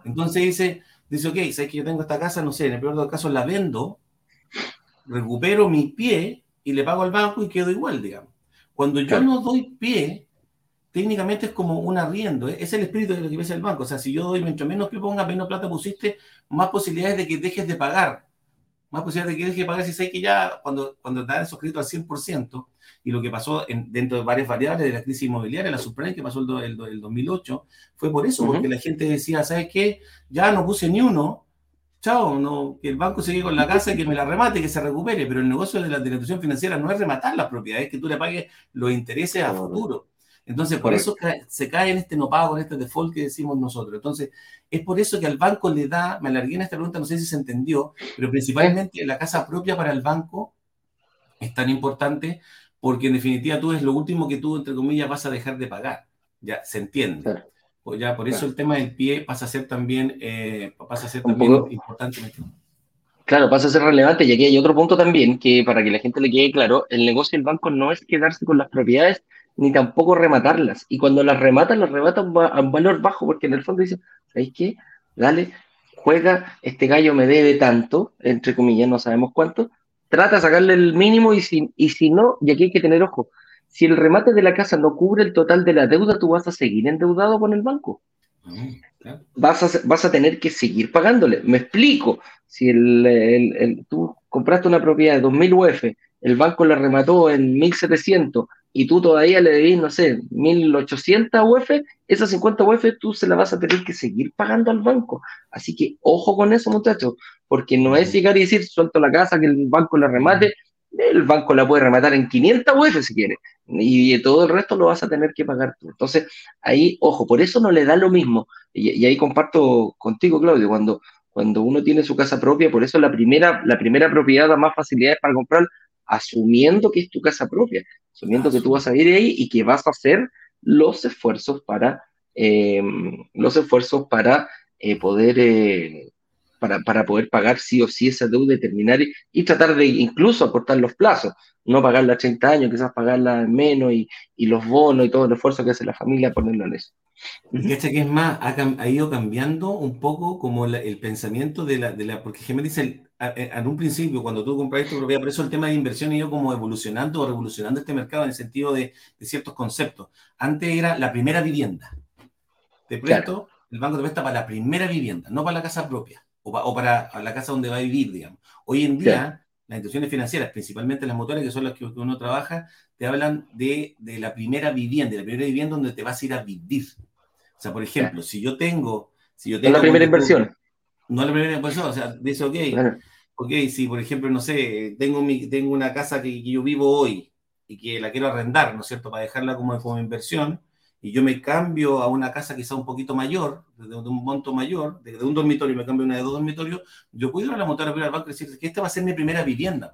Entonces dice, dice, ok, sabes que yo tengo esta casa, no sé, en el peor de los casos la vendo, recupero mi pie y le pago al banco y quedo igual, digamos. Cuando yo no doy pie, técnicamente es como un arriendo, ¿eh? es el espíritu de lo que dice el banco. O sea, si yo doy mientras menos pie ponga, menos plata pusiste, más posibilidades de que dejes de pagar. Más posibilidades de que dejes de pagar si sabes que ya cuando, cuando te dan esos créditos al 100%, y lo que pasó dentro de varias variables de la crisis inmobiliaria, la subprime que pasó el, el, 2008, fue por eso, porque la gente decía, ¿sabes qué? Ya no puse ni uno, chao, no, que el banco sigue con la casa y que me la remate, que se recupere, pero el negocio de la institución financiera no es rematar las propiedades, que tú le pagues los intereses a futuro. Entonces, por eso se cae en este no pago, en este default que decimos nosotros. Entonces, es por eso que al banco le da, me alargué en esta pregunta, no sé si se entendió, pero principalmente la casa propia para el banco es tan importante porque en definitiva tú es lo último que tú, entre comillas, vas a dejar de pagar. Ya, se entiende. Pues ya, por eso el tema del pie pasa a ser también, eh, pasa a ser también importante. Claro, pasa a ser relevante y aquí hay otro punto también que para que la gente le quede claro, el negocio del banco no es quedarse con las propiedades ni tampoco rematarlas. Y cuando las rematan, las rematan a un valor bajo porque en el fondo dicen, ¿sabéis qué? Dale, juega, este gallo me debe tanto, entre comillas, no sabemos cuánto, trata de sacarle el mínimo y si, y si no, y aquí hay que tener ojo, si el remate de la casa no cubre el total de la deuda, tú vas a seguir endeudado con el banco. Ah, vas, a, vas a tener que seguir pagándole. Me explico. Si el, el, tú compraste una propiedad de 2.000 UF, el banco la remató en 1.700 y tú todavía le debís, no sé, 1800 UF, esas 50 UF tú se las vas a tener que seguir pagando al banco. Así que ojo con eso, muchachos, porque no es llegar y decir, suelto la casa, que el banco la remate, el banco la puede rematar en 500 UF si quiere, y todo el resto lo vas a tener que pagar tú. Entonces, ahí, ojo, por eso no le da lo mismo. Y, ahí comparto contigo, Claudio, cuando, cuando uno tiene su casa propia, por eso la primera, la primera propiedad da más facilidades para comprar, asumiendo que es tu casa propia, asumiendo que tú vas a ir ahí y que vas a hacer los esfuerzos para, eh, los esfuerzos para eh, poder, eh, para, para, poder pagar sí o sí esa deuda y terminar y, tratar de incluso acortar los plazos, no pagarla a 30 años, quizás pagarla menos y, y los bonos y todo el esfuerzo que hace la familia ponerlo en eso. Y este que es más, ha, ido cambiando un poco como el pensamiento de la, de la porque Gemma dice, en un principio, cuando tú compras tu propiedad, por eso el tema de inversión ha ido como evolucionando o revolucionando este mercado en el sentido de, de ciertos conceptos. Antes era la primera vivienda. Te presto, el banco te presta para la primera vivienda, no para la casa propia o, o para la casa donde va a vivir, digamos. Hoy en día, las instituciones financieras, principalmente las motores, que son las que uno trabaja, te hablan de, de la primera vivienda, de la primera vivienda donde te vas a ir a vivir. O sea, por ejemplo, si yo tengo... Si yo tengo la primera inversión. No la primera inversión, o sea, dice, ok, ok, si por ejemplo, no sé, tengo, mi, tengo una casa que, yo vivo hoy y que la quiero arrendar, ¿no es cierto?, para dejarla como, como inversión, y yo me cambio a una casa quizá un poquito mayor, de, un monto mayor, de, un dormitorio, me cambio a una de dos dormitorios, yo puedo ir a la motora al banco y decir que esta va a ser mi primera vivienda.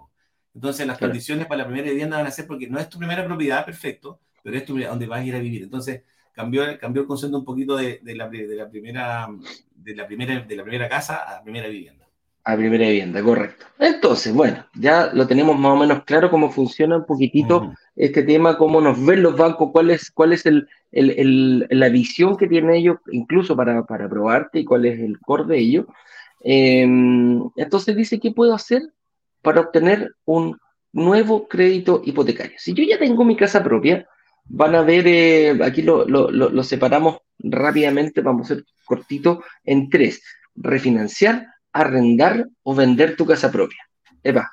Entonces las condiciones para la primera vivienda van a ser porque no es tu primera propiedad, perfecto, pero es tu, donde vas a ir a vivir. Entonces cambió, cambió el concepto un poquito de, de, la, de, la, primera, de, la primera, de la primera casa a la primera vivienda. A primera vivienda, correcto. Entonces, bueno, ya lo tenemos más o menos claro cómo funciona un poquitito este tema, cómo nos ven los bancos, cuál es, cuál es el, el, el, la visión que tienen ellos, incluso para, para probarte y cuál es el core de ellos. Em, entonces dice, ¿qué puedo hacer para obtener un nuevo crédito hipotecario? Si yo ya tengo mi casa propia, van a ver, eh, aquí lo, lo, lo, separamos rápidamente, vamos a ser cortito, en tres. Refinanciar, arrendar o vender tu casa propia. Epa,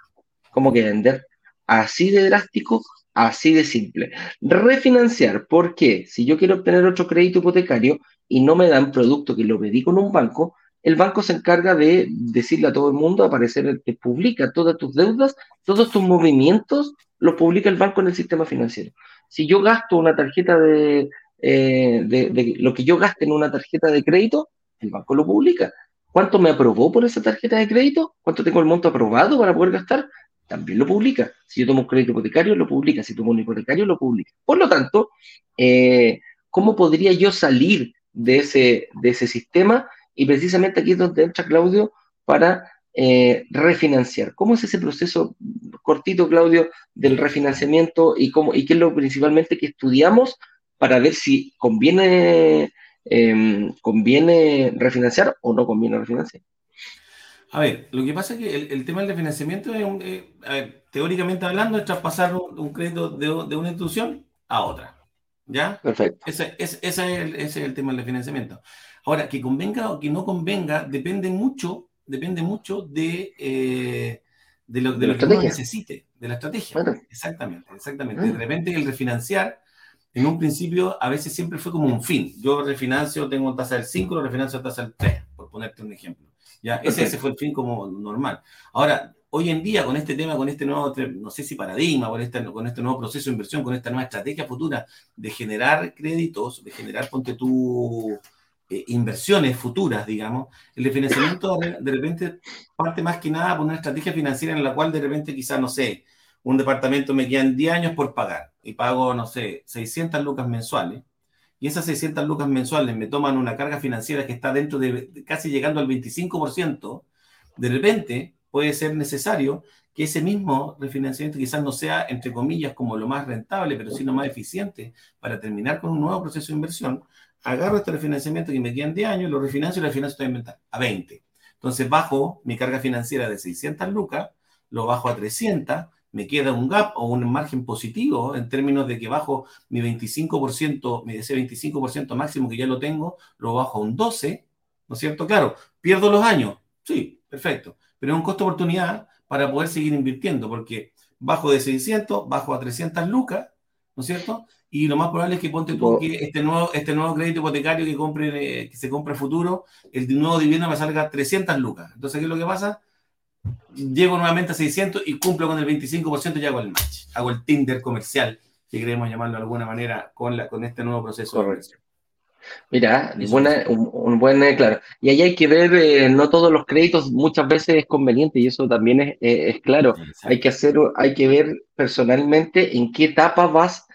¿cómo que vender? Así de drástico, así de simple. Refinanciar, ¿por qué? Si yo quiero obtener otro crédito hipotecario y no me dan producto que lo pedí con un banco, el banco se encarga de decirle a todo el mundo, aparecer, te publica todas tus deudas, todos tus movimientos, los publica el banco en el sistema financiero. Si yo gasto una tarjeta de, eh, de, lo que yo gaste en una tarjeta de crédito, el banco lo publica. ¿Cuánto me aprobó por esa tarjeta de crédito? ¿Cuánto tengo el monto aprobado para poder gastar? También lo publica. Si yo tomo un crédito hipotecario, lo publica. Si tomo un hipotecario, lo publica. Por lo tanto, eh, ¿cómo podría yo salir de ese, de ese sistema? Y precisamente aquí es donde entra Claudio para eh, refinanciar. ¿Cómo es ese proceso cortito, Claudio, del refinanciamiento y, cómo, y qué es lo principalmente que estudiamos para ver si conviene, em, conviene refinanciar o no conviene refinanciar? A ver, lo que pasa es que el, tema del refinanciamiento es, eh, teóricamente hablando, es traspasar un, crédito de, una institución a otra. ¿Ya? Perfecto. Ese, es, el, ese es el tema del financiamiento. Ahora, que convenga o que no convenga, depende mucho depende mucho de, eh, de lo, de lo que uno necesite, de la estrategia. Exactamente, exactamente. De repente el refinanciar, en un principio, a veces siempre fue como un fin. Yo refinancio, tengo una tasa del 5, lo refinancio a tasa del 3, por ponerte un ejemplo. ¿Ya? Ese, ese fue el fin como normal. Ahora, hoy en día, con este tema, con este nuevo, no sé si paradigma, con este, con este nuevo proceso de inversión, con esta nueva estrategia futura de generar créditos, de generar, ponte tú, eh, inversiones futuras, digamos, el refinanciamiento de repente parte más que nada por una estrategia financiera en la cual de repente quizás, no sé, un departamento me quedan 10 años por pagar y pago, no sé, 600 lucas mensuales. Y esas 600 lucas mensuales me toman una carga financiera que está dentro de casi llegando al 25%, de repente puede ser necesario que ese mismo refinanciamiento quizás no sea, entre comillas, como lo más rentable, pero sino más eficiente para terminar con un nuevo proceso de inversión, agarro este refinanciamiento que me quedan 10 años, lo refinancio y lo refinancio a 20. Entonces bajo mi carga financiera de 600 lucas, lo bajo a 300, me queda un gap o un margen positivo en términos de que bajo mi 25%, ese 25% máximo que ya lo tengo, lo bajo a un 12, ¿no es cierto? Claro, pierdo los años, sí, perfecto, pero es un costo de oportunidad para poder seguir invirtiendo, porque bajo de 600, bajo a 300 lucas, ¿no es cierto? y lo más probable es que ponte tú que este nuevo, este nuevo crédito hipotecario que, compre, que se compre futuro, el nuevo vivienda me salga 300 lucas. Entonces, ¿qué es lo que pasa? Llego nuevamente a 600 y cumplo con el 25% y hago el match. Hago el Tinder comercial, si queremos llamarlo de alguna manera, con, la, con este nuevo proceso Correcto. Mira, un, buen, eh, claro. Y ahí hay que ver, eh, no todos los créditos muchas veces es conveniente y eso también es, eh, es claro. Hay que hacer, hay que ver personalmente en qué etapa vas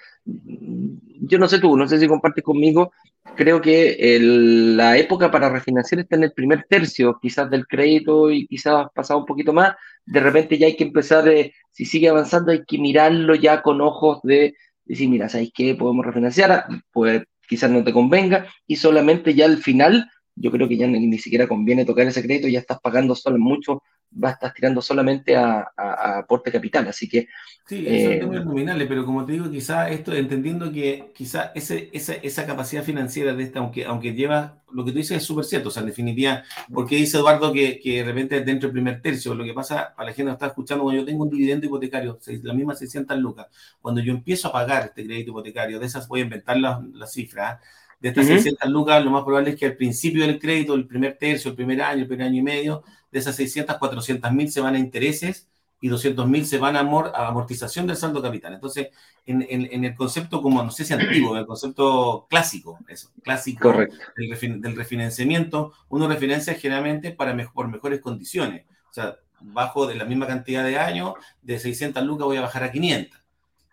yo no sé tú, no sé si compartes conmigo, creo que la época para refinanciar está en el primer tercio, quizás del crédito y quizás pasado un poquito más, de repente ya hay que empezar, eh, si sigue avanzando, hay que mirarlo ya con ojos de decir, mira, ¿sabes qué? Podemos refinanciar, pues quizás no te convenga, y solamente ya al final, yo creo que ya ni, siquiera conviene tocar ese crédito, ya estás pagando solo mucho va a estar tirando solamente a, aporte capital, así que... Sí, eso es eh, nominales, pero como te digo, quizá esto, entendiendo que quizá ese, esa, esa, capacidad financiera de esta, aunque, aunque lleva, lo que tú dices es súper cierto, o sea, en definitiva, porque dice Eduardo que, que de repente dentro del primer tercio, lo que pasa, para la gente que está escuchando, cuando yo tengo un dividendo hipotecario, la misma 600 lucas, cuando yo empiezo a pagar este crédito hipotecario, de esas voy a inventar las la cifras, de estas 600 lucas, lo más probable es que al principio del crédito, el primer tercio, el primer año, el primer año y medio, de esas 600, 400 mil se van a intereses y 200 mil se van a, amortización del saldo capital. Entonces, en, el concepto como, no sé si antiguo, en el concepto clásico, eso, clásico del, refinanciamiento, uno refinancia generalmente para por mejores condiciones. O sea, bajo de la misma cantidad de años, de 600 lucas voy a bajar a 500.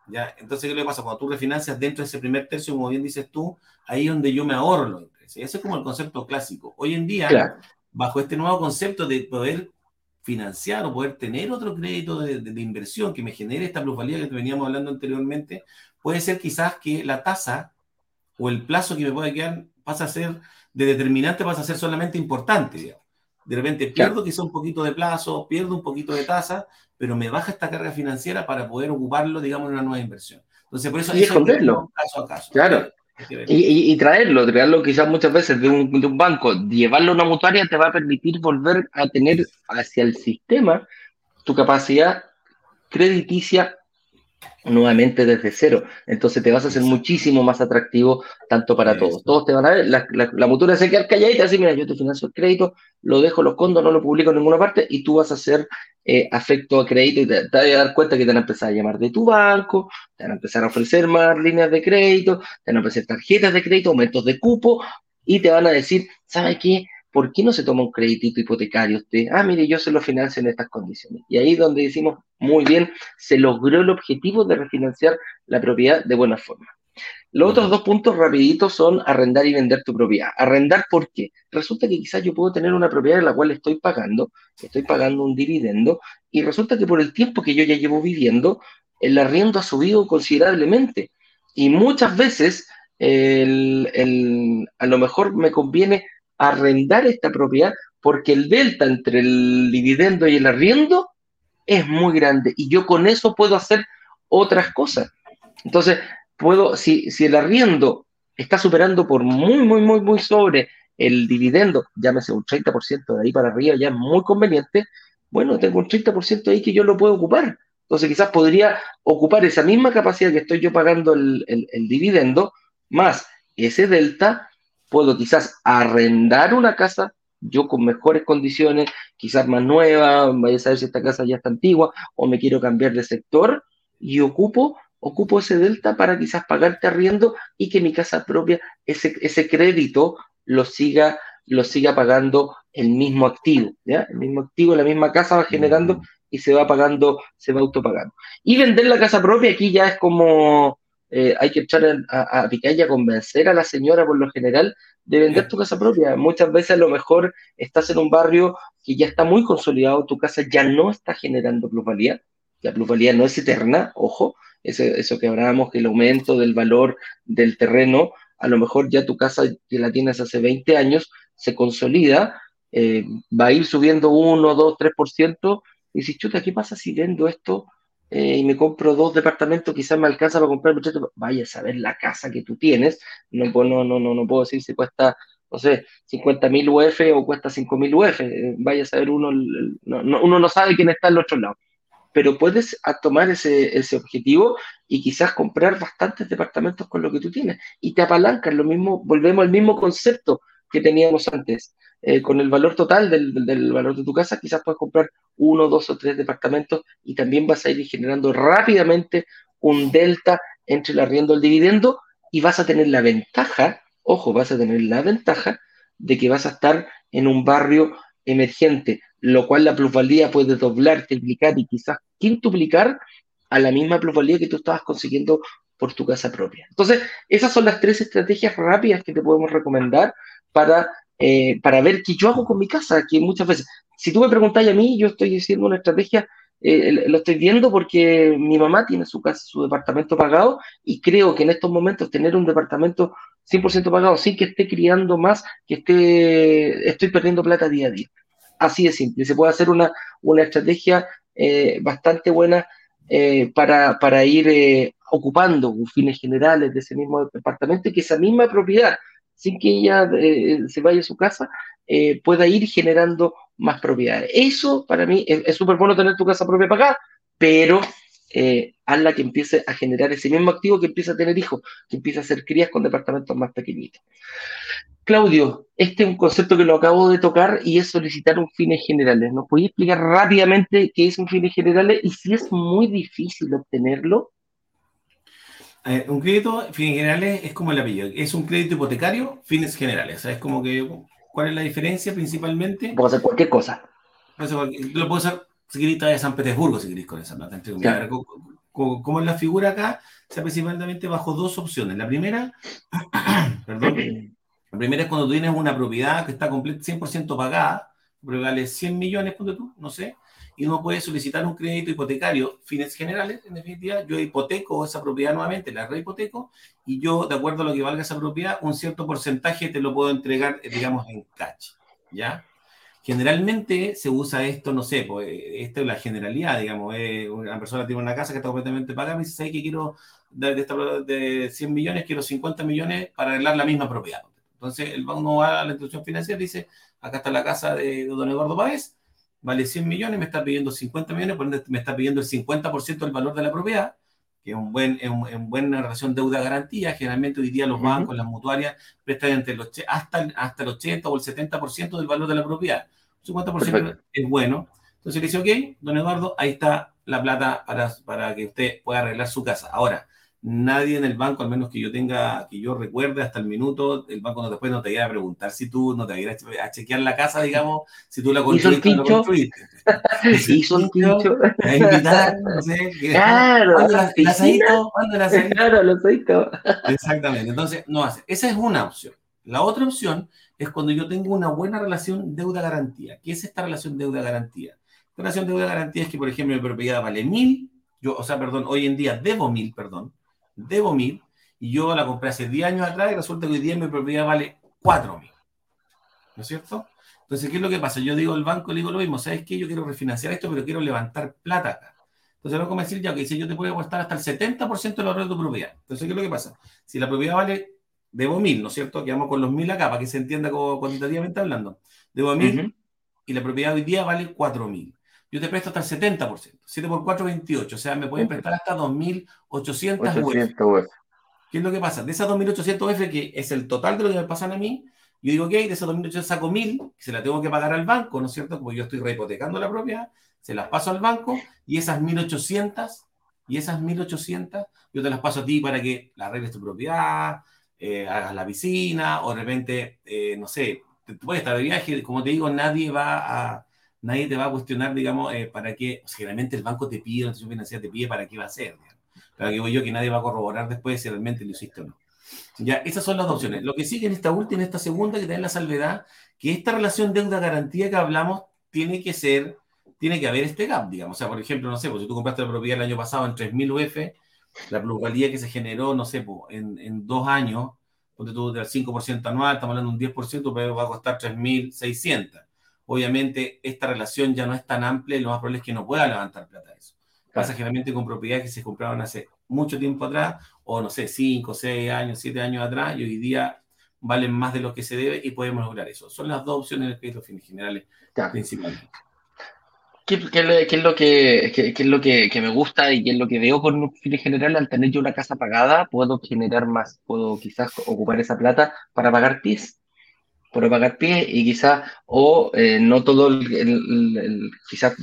¿ya? Entonces, ¿qué le pasa? Cuando tú refinancias dentro de ese primer tercio, como bien dices tú, ahí es donde yo me ahorro los intereses. Ese es como el concepto clásico. Hoy en día, bajo este nuevo concepto de poder financiar o poder tener otro crédito de, inversión que me genere esta plusvalía que veníamos hablando anteriormente, puede ser quizás que la tasa o el plazo que me pueda quedar pasa a ser de determinante, pasa a ser solamente importante. De repente pierdo quizá un poquito de plazo, pierdo un poquito de tasa, pero me baja esta carga financiera para poder ocuparlo, digamos, en una nueva inversión. Entonces, por eso... Y esconderlo. Caso a caso. Claro. Y, traerlo, traerlo quizás muchas veces de un, de un, banco, llevarlo a una mutuaria te va a permitir volver a tener hacia el sistema tu capacidad crediticia nuevamente desde cero. Entonces te vas a hacer muchísimo más atractivo tanto para todos. Todos te van a ver, la, la, la mutua se queda calladita y te dice, mira, yo te financio el crédito, lo dejo, los condos, no lo publico en ninguna parte y tú vas a hacer eh, afecto a crédito y te, te, vas a dar cuenta que te van a empezar a llamar de tu banco, te van a empezar a ofrecer más líneas de crédito, te van a ofrecer tarjetas de crédito, aumentos de cupo y te van a decir, ¿sabes qué? ¿Por qué no se toma un crédito hipotecario usted? Ah, mire, yo se lo financio en estas condiciones. Y ahí es donde decimos, muy bien, se logró el objetivo de refinanciar la propiedad de buena forma. Los otros dos puntos rapiditos son arrendar y vender tu propiedad. Arrendar, ¿por qué? Resulta que quizás yo puedo tener una propiedad en la cual estoy pagando, estoy pagando un dividendo, y resulta que por el tiempo que yo ya llevo viviendo, el arriendo ha subido considerablemente. Y muchas veces, el, a lo mejor me conviene arrendar esta propiedad porque el delta entre el dividendo y el arriendo es muy grande y yo con eso puedo hacer otras cosas. Entonces, puedo, si, si el arriendo está superando por muy, muy, muy, muy sobre el dividendo, llámese un 30% de ahí para arriba, ya es muy conveniente, bueno, tengo un 30% ahí que yo lo puedo ocupar. Entonces, quizás podría ocupar esa misma capacidad que estoy yo pagando el, el, el dividendo, más ese delta, puedo quizás arrendar una casa yo con mejores condiciones, quizás más nueva, vaya a saber si esta casa ya está antigua o me quiero cambiar de sector y ocupo, ocupo ese delta para quizás pagarte arriendo y que mi casa propia, ese, ese crédito lo siga, lo siga pagando el mismo activo, ¿ya? El mismo activo, la misma casa va generando y se va pagando, se va autopagando. Y vender la casa propia aquí ya es como, eh, hay que echar a, a, picar y a convencer a la señora por lo general de vender tu casa propia. Muchas veces a lo mejor estás en un barrio que ya está muy consolidado, tu casa ya no está generando plusvalía, la plusvalía no es eterna, ojo, eso, que hablábamos, que el aumento del valor del terreno, a lo mejor ya tu casa que la tienes hace 20 años se consolida, eh, va a ir subiendo 1, 2, 3%, y dices, chuta, ¿qué pasa si vendo esto eh, y me compro dos departamentos, quizás me alcanza para comprar muchacho, vaya a saber la casa que tú tienes, no, no, no, no, no puedo decir si cuesta, no sé, 50 mil UF o cuesta 5 mil UF, eh, vaya a saber uno, no, no, uno no sabe quién está al otro lado, pero puedes tomar ese, ese objetivo y quizás comprar bastantes departamentos con lo que tú tienes. Y te apalancas, lo mismo, volvemos al mismo concepto que teníamos antes. Eh, con el valor total del, del, valor de tu casa, quizás puedes comprar uno, dos o tres departamentos y también vas a ir generando rápidamente un delta entre el arriendo y el dividendo y vas a tener la ventaja, ojo, vas a tener la ventaja de que vas a estar en un barrio emergente, lo cual la plusvalía puede doblar, triplicar y quizás quintuplicar a la misma plusvalía que tú estabas consiguiendo por tu casa propia. Entonces, esas son las tres estrategias rápidas que te podemos recomendar para eh, para ver qué yo hago con mi casa, que muchas veces, si tú me preguntáis a mí, yo estoy diciendo una estrategia, eh, lo estoy viendo porque mi mamá tiene su casa, su departamento pagado y creo que en estos momentos tener un departamento 100% pagado sin que esté criando más, que esté, estoy perdiendo plata día a día. Así de simple, se puede hacer una, una estrategia eh, bastante buena eh, para, para, ir eh, ocupando fines generales de ese mismo departamento y que esa misma propiedad sin que ella eh, se vaya a su casa, eh, pueda ir generando más propiedades. Eso para mí es súper bueno tener tu casa propia pagada, pero eh, hazla que empiece a generar ese mismo activo, que empiece a tener hijos, que empiece a hacer crías con departamentos más pequeñitos. Claudio, este es un concepto que lo acabo de tocar y es solicitar un fines generales. ¿Nos podías explicar rápidamente qué es un fines generales y si es muy difícil obtenerlo? Eh, un crédito, fines generales, es como el apellido. Es un crédito hipotecario, fines generales. ¿Sabes cómo que, cuál es la diferencia principalmente? Puedo hacer cualquier cosa. Lo puedo hacer si queréis de San Petersburgo, si queréis con esa plata. Claro. Como es la figura acá, sea principalmente bajo dos opciones. La primera, perdón, la primera es cuando tú tienes una propiedad que está 100% pagada, vale 100 millones, ponte tú, no sé, y uno puede solicitar un crédito hipotecario, fines generales, en definitiva, yo hipoteco esa propiedad nuevamente, la rehipoteco, y yo, de acuerdo a lo que valga esa propiedad, un cierto porcentaje te lo puedo entregar, digamos, en cash, ¿ya? Generalmente se usa esto, no sé, pues esta es la generalidad, digamos, eh, una persona tiene una casa que está completamente pagada, me dice, ¿sabes que quiero, de, de, de 100 millones, quiero 50 millones para arreglar la misma propiedad? Entonces, el banco va a la institución financiera y dice, acá está la casa de, de don Eduardo Páez, vale 100 millones, me está pidiendo 50 millones, por ende me está pidiendo el 50% del valor de la propiedad, que es, un buen, es, un, buena relación deuda-garantía. Generalmente hoy día los bancos, las mutuarias, prestan entre los, hasta, hasta el 80 o el 70% del valor de la propiedad. Un 50% es bueno. Entonces le dice, ok, don Eduardo, ahí está la plata para, para que usted pueda arreglar su casa. Ahora, nadie en el banco, al menos que yo tenga, que yo recuerde hasta el minuto, el banco no después no te iba a preguntar si tú, no te iba a chequear la casa, digamos, si tú la construiste o no construiste. Hizo el quincho. A invitar, no sé. Claro. ¿Cuándo ¿Cuándo la Claro, lo Exactamente. Entonces, no hace. Esa es una opción. La otra opción es cuando yo tengo una buena relación deuda-garantía. ¿Qué es esta relación deuda-garantía? La relación deuda-garantía es que, por ejemplo, mi propiedad vale mil, yo, o sea, perdón, hoy en día debo mil, perdón, debo mil, y yo la compré hace 10 años atrás y resulta que hoy día mi propiedad vale 4 mil. ¿No es cierto? Entonces, ¿qué es lo que pasa? Yo digo al banco, le digo lo mismo, ¿sabes qué? Yo quiero refinanciar esto, pero quiero levantar plata acá. Entonces, no como decir ya que dice, yo te puedo apostar hasta el 70% del ahorro de tu propiedad. Entonces, ¿qué es lo que pasa? Si la propiedad vale, debo mil, ¿no es cierto? Quedamos con los mil acá para que se entienda como cuantitativamente hablando. Debo mil y la propiedad hoy día vale 4 mil yo te presto hasta el 70%. 7 por 4, 28. O sea, me pueden prestar hasta 2.800 UF. ¿Qué es lo que pasa? De esas 2.800 UF, que es el total de lo que me pasan a mí, yo digo, ok, de esas 2.800 saco 1.000, que se la tengo que pagar al banco, ¿no es cierto? Como yo estoy rehipotecando la propiedad, se las paso al banco y esas 1.800, y esas 1.800, yo te las paso a ti para que la arregles tu propiedad, eh, hagas la piscina, o de repente, eh, no sé, te, puedes estar de viaje, como te digo, nadie va a nadie te va a cuestionar, digamos, eh, para qué, generalmente el banco te pide, la institución financiera te pide para qué va a ser, para que voy yo que nadie va a corroborar después si realmente lo hiciste o no. Ya, esas son las opciones. Lo que sigue en esta última, en esta segunda, que tiene la salvedad, que esta relación deuda-garantía que hablamos tiene que ser, tiene que haber este gap, digamos. O sea, por ejemplo, no sé, pues si tú compraste la propiedad el año pasado en 3.000 UF, la plusvalía que se generó, no sé, pues, en, en dos años, donde tú del 5% anual, estamos hablando de un 10%, pero va a costar 3.600 obviamente esta relación ya no es tan amplia y lo más probable es que no pueda levantar plata de eso. Pasa generalmente con propiedades que se compraron hace mucho tiempo atrás, o no sé, 5, 6 años, 7 años atrás, y hoy día valen más de lo que se debe y podemos lograr eso. Son las dos opciones del crédito fines generales principalmente. ¿Qué, es lo, que, es lo que, me gusta y qué es lo que veo con fines general? Al tener yo una casa pagada, puedo generar más, puedo quizás ocupar esa plata para pagar PIS por pagar pie y quizás, o eh, no todo el, quizás,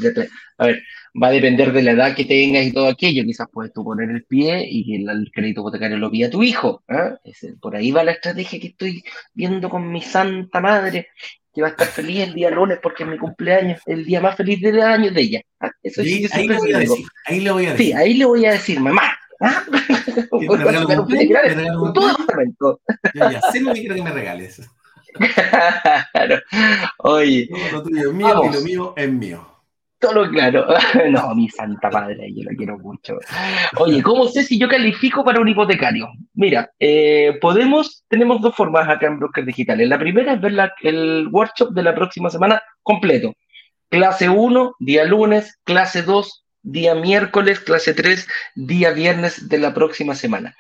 a ver, va a depender de la edad que tengas y todo aquello, quizás puedes tú poner el pie y que el, crédito hipotecario lo pida tu hijo, ¿eh? por ahí va la estrategia que estoy viendo con mi santa madre, que va a estar feliz el día lunes porque es mi cumpleaños, el día más feliz del año de ella. ¿ah? Eso ahí, ahí, le voy a decir, ahí le voy a decir. Sí, ahí le voy a decir, mamá. ¿ah? Me regalo un, un, todo Yo ya sé lo que quiero que me regales. claro. Oye. lo tuyo es mío y lo mío es mío. Todo claro. No, mi santa madre, yo lo quiero mucho. Oye, ¿cómo sé si yo califico para un hipotecario? Mira, eh, podemos, tenemos dos formas acá en Brokers Digitales. La primera es ver el workshop de la próxima semana completo. Clase 1, día lunes, clase 2, día miércoles, clase 3, día viernes de la próxima semana.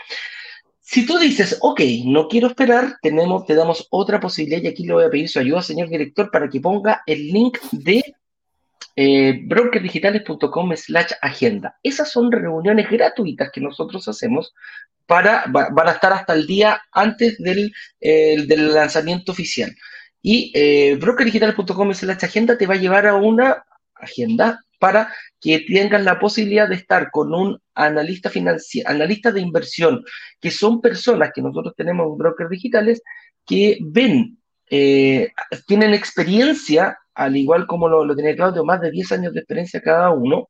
Si tú dices, ok, no quiero esperar, tenemos, te damos otra posibilidad y aquí le voy a pedir su ayuda, señor director, para que ponga el link de eh, brokerdigitales.com slash agenda. Esas son reuniones gratuitas que nosotros hacemos para, van a estar hasta el día antes del, del lanzamiento oficial. Y eh, brokerdigitales.com slash agenda te va a llevar a una agenda para que tengan la posibilidad de estar con un analista financiero, analista de inversión, que son personas que nosotros tenemos en brokers digitales que ven, eh, tienen experiencia, al igual como lo, lo tiene Claudio, más de 10 años de experiencia cada uno,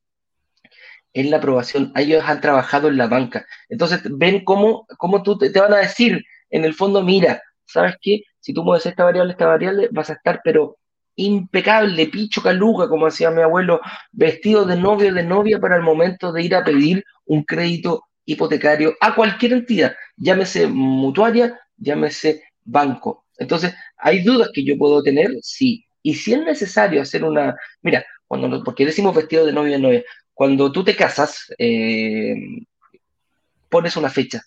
en la aprobación. Ellos han trabajado en la banca. Entonces ven cómo, cómo tú te, te, van a decir, en el fondo, mira, ¿sabes qué? Si tú mueves esta variable, esta variable, vas a estar, pero impecable, picho caluga, como decía mi abuelo, vestido de novio de novia para el momento de ir a pedir un crédito hipotecario a cualquier entidad, llámese mutuaria, llámese banco. Entonces, ¿hay dudas que yo puedo tener? Sí. Y si es necesario hacer una, mira, cuando porque decimos vestido de novio de novia, cuando tú te casas, eh, pones una fecha.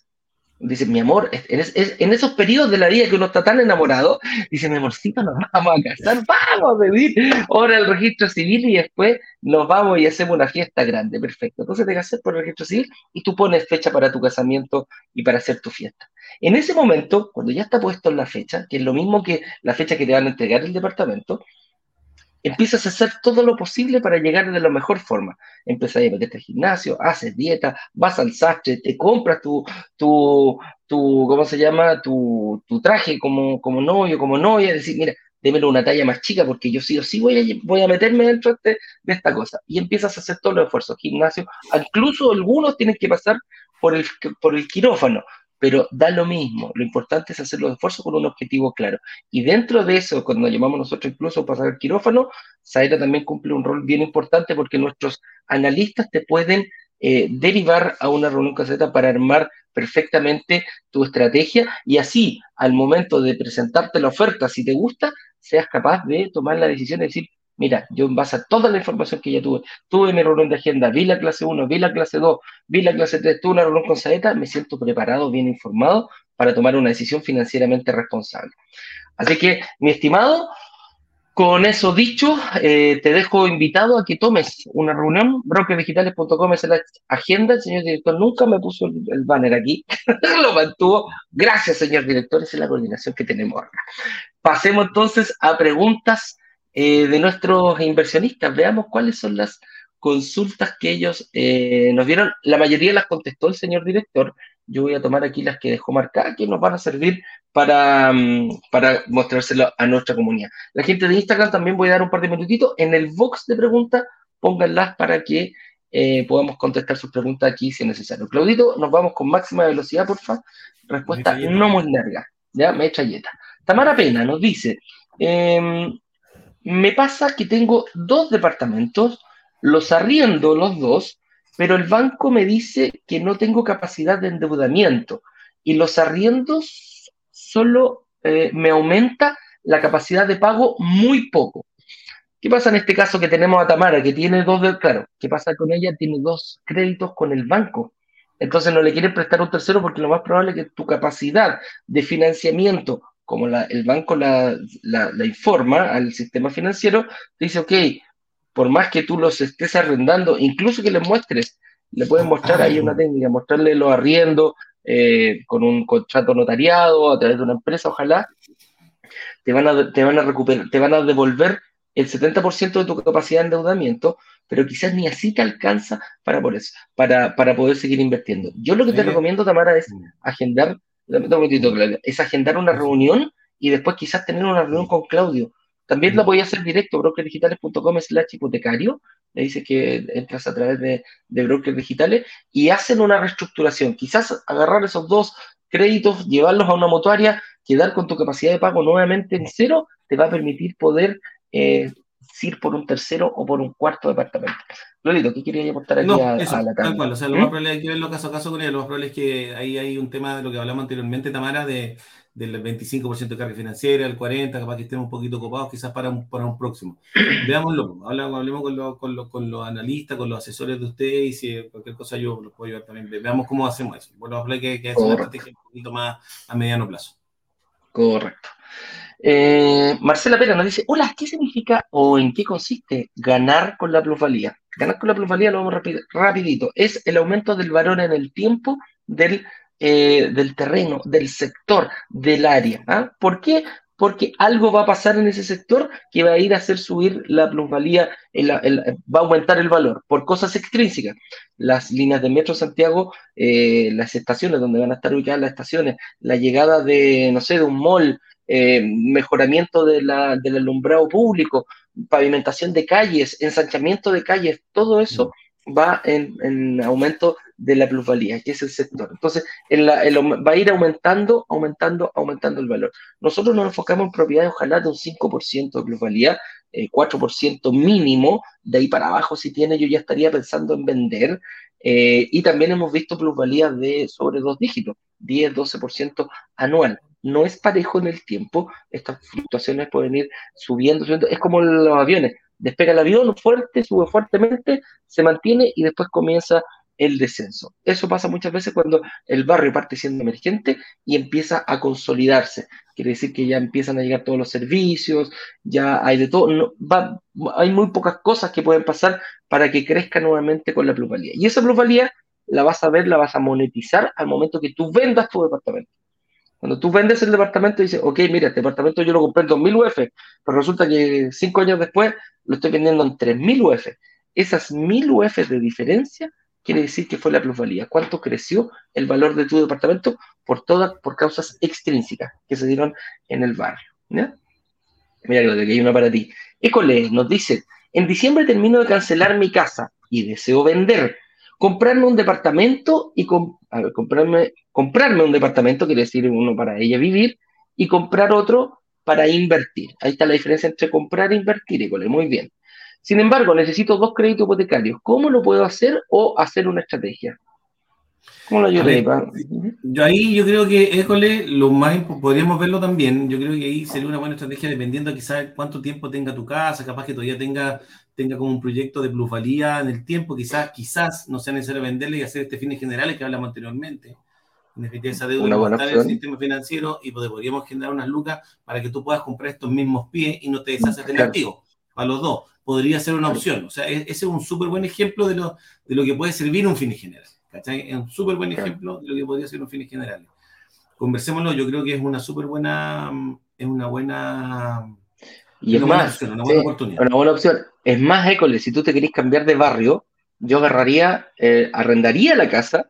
Dice, mi amor, en, esos periodos de la vida que uno está tan enamorado, dice, mi amorcito, nos vamos a casar, vamos a pedir ahora el registro civil y después nos vamos y hacemos una fiesta grande. Perfecto. Entonces te casas por el registro civil y tú pones fecha para tu casamiento y para hacer tu fiesta. En ese momento, cuando ya está puesto en la fecha, que es lo mismo que la fecha que te van a entregar el departamento, empiezas a hacer todo lo posible para llegar de la mejor forma. Empiezas a meterte al gimnasio, haces dieta, vas al sastre, te compras tu, tu, ¿cómo se llama? Tu, tu traje como, como novio, como novia, decir, mira, démelo una talla más chica porque yo sí o sí voy a, voy a meterme dentro de, de esta cosa. Y empiezas a hacer todos los esfuerzos, gimnasio, incluso algunos tienen que pasar por el, por el quirófano, pero da lo mismo. Lo importante es hacer los esfuerzos con un objetivo claro. Y dentro de eso, cuando llamamos nosotros incluso pasar el quirófano, Zaira también cumple un rol bien importante porque nuestros analistas te pueden eh, derivar a una reunión caseta para armar perfectamente tu estrategia y así, al momento de presentarte la oferta, si te gusta, seas capaz de tomar la decisión de decir, Mira, yo en base a toda la información que ya tuve, tuve mi reunión de agenda, vi la clase 1, vi la clase 2, vi la clase 3, tuve una reunión con Saeta, me siento preparado, bien informado para tomar una decisión financieramente responsable. Así que, mi estimado, con eso dicho, eh, te dejo invitado a que tomes una reunión, brokerdigitales.com es la agenda. El señor director nunca me puso el, banner aquí, lo mantuvo. Gracias, señor director, esa es la coordinación que tenemos acá. Pasemos entonces a preguntas eh, de nuestros inversionistas. Veamos cuáles son las consultas que ellos eh, nos dieron. La mayoría las contestó el señor director. Yo voy a tomar aquí las que dejó marcadas, que nos van a servir para, mm, para mostrárselo a nuestra comunidad. La gente de Instagram también voy a dar un par de minutitos. En el box de preguntas, pónganlas para que eh, podamos contestar sus preguntas aquí si es necesario. Claudito, nos vamos con máxima velocidad, porfa. Respuesta no muy larga. Ya, me. Tamara Pena nos dice, eh, me pasa que tengo dos departamentos, los arriendo los dos, pero el banco me dice que no tengo capacidad de endeudamiento y los arriendos solo eh, me aumenta la capacidad de pago muy poco. ¿Qué pasa en este caso que tenemos a Tamara, que tiene dos, de, claro, ¿qué pasa con ella? Tiene dos créditos con el banco. Entonces no le quieren prestar un tercero porque lo más probable es que tu capacidad de financiamiento como el banco la, informa al sistema financiero, dice, ok, por más que tú los estés arrendando, incluso que les muestres, le pueden mostrar ahí una técnica, mostrarle los arriendos eh, con un contrato notariado a través de una empresa, ojalá, te van a, te van a recuperar, te van a devolver el 70% de tu capacidad de endeudamiento, pero quizás ni así te alcanza para, por eso, para, para poder seguir invirtiendo. Yo lo que te recomiendo, Tamara, es mm. agendar es agendar una reunión y después quizás tener una reunión con Claudio. También la voy a hacer directo, brokerdigitales.com slash hipotecario. Le dice que entras a través de, de brokers digitales y hacen una reestructuración. Quizás agarrar esos dos créditos, llevarlos a una mutuaria, quedar con tu capacidad de pago nuevamente en cero, te va a permitir poder eh, ir por un tercero o por un cuarto departamento. Lolito, ¿qué quería aportar aquí a, la Tal cual, o sea, lo más ¿Mm? probable es que verlo caso a caso con ella, lo más probable es que ahí hay un tema de lo que hablamos anteriormente, Tamara, de, del 25% de carga financiera, el 40%, capaz que estemos un poquito ocupados, quizás para un, para un próximo. Veámoslo, hablamos, hablemos con, con, con, los analistas, con los asesores de usted y si cualquier cosa yo los puedo ayudar también. Veamos cómo hacemos eso. Bueno, hablé que, que es una estrategia un poquito más a mediano plazo. Correcto. Eh, Marcela Pérez nos dice, hola, ¿qué significa o en qué consiste ganar con la plusvalía? Ganar con la plusvalía lo vamos rapidito. Es el aumento del valor en el tiempo del, eh, del terreno, del sector, del área. ¿ah? ¿Por qué? Porque algo va a pasar en ese sector que va a ir a hacer subir la plusvalía, va a aumentar el valor por cosas extrínsecas. Las líneas de Metro Santiago, eh, las estaciones donde van a estar ubicadas las estaciones, la llegada de, no sé, de un mall, eh, mejoramiento de la, del alumbrado público, pavimentación de calles, ensanchamiento de calles, todo eso mm. va en, aumento de la plusvalía, que es el sector. Entonces, va a ir aumentando, aumentando, aumentando el valor. Nosotros nos enfocamos en propiedades, ojalá de un 5% de plusvalía, 4% eh, mínimo, de ahí para abajo, si tiene, yo ya estaría pensando en vender. Eh, y también hemos visto plusvalías de sobre dos dígitos, 10, 12% anual no es parejo en el tiempo, estas fluctuaciones pueden ir subiendo, subiendo, es como los aviones, despega el avión fuerte, sube fuertemente, se mantiene y después comienza el descenso. Eso pasa muchas veces cuando el barrio parte siendo emergente y empieza a consolidarse. Quiere decir que ya empiezan a llegar todos los servicios, ya hay de todo. hay muy pocas cosas que pueden pasar para que crezca nuevamente con la plusvalía. Y esa plusvalía la vas a ver, la vas a monetizar al momento que tú vendas tu departamento. Cuando tú vendes el departamento y dices, ok, mira, este departamento yo lo compré en 2.000 UF, pero resulta que cinco años después lo estoy vendiendo en 3.000 UF. Esas 1.000 UF de diferencia quiere decir que fue la plusvalía. ¿Cuánto creció el valor de tu departamento por todas, por causas extrínsecas que se dieron en el barrio? Mira, que hay una para ti. École nos dice, en diciembre termino de cancelar mi casa y deseo vender comprarme un departamento y comprarme, comprarme un departamento, quiere decir uno para ella vivir, y comprar otro para invertir. Ahí está la diferencia entre comprar e invertir, Ecole, muy bien. Sin embargo, necesito dos créditos hipotecarios. ¿Cómo lo puedo hacer o hacer una estrategia? ¿Cómo lo ayudo? Yo ahí yo creo que, école, lo más podríamos verlo también. Yo creo que ahí sería una buena estrategia dependiendo quizás cuánto tiempo tenga tu casa, capaz que todavía tenga tenga como un proyecto de plusvalía en el tiempo, quizás, quizás no sea necesario venderle y hacer este fines generales que hablamos anteriormente. En definitiva, esa deuda en el sistema financiero y podríamos generar unas lucas para que tú puedas comprar estos mismos pies y no te deshaces del activo. Para los dos, podría ser una opción. O sea, ese es un súper buen ejemplo de lo, de lo que puede servir un fin general. ¿cachai? Es un súper buen ejemplo de lo que podría ser un fin general. Conversémoslo, yo creo que es una súper buena, es una buena y es más, una buena oportunidad. Una buena opción. Es más, École, si tú te querés cambiar de barrio, yo agarraría, eh, arrendaría la casa,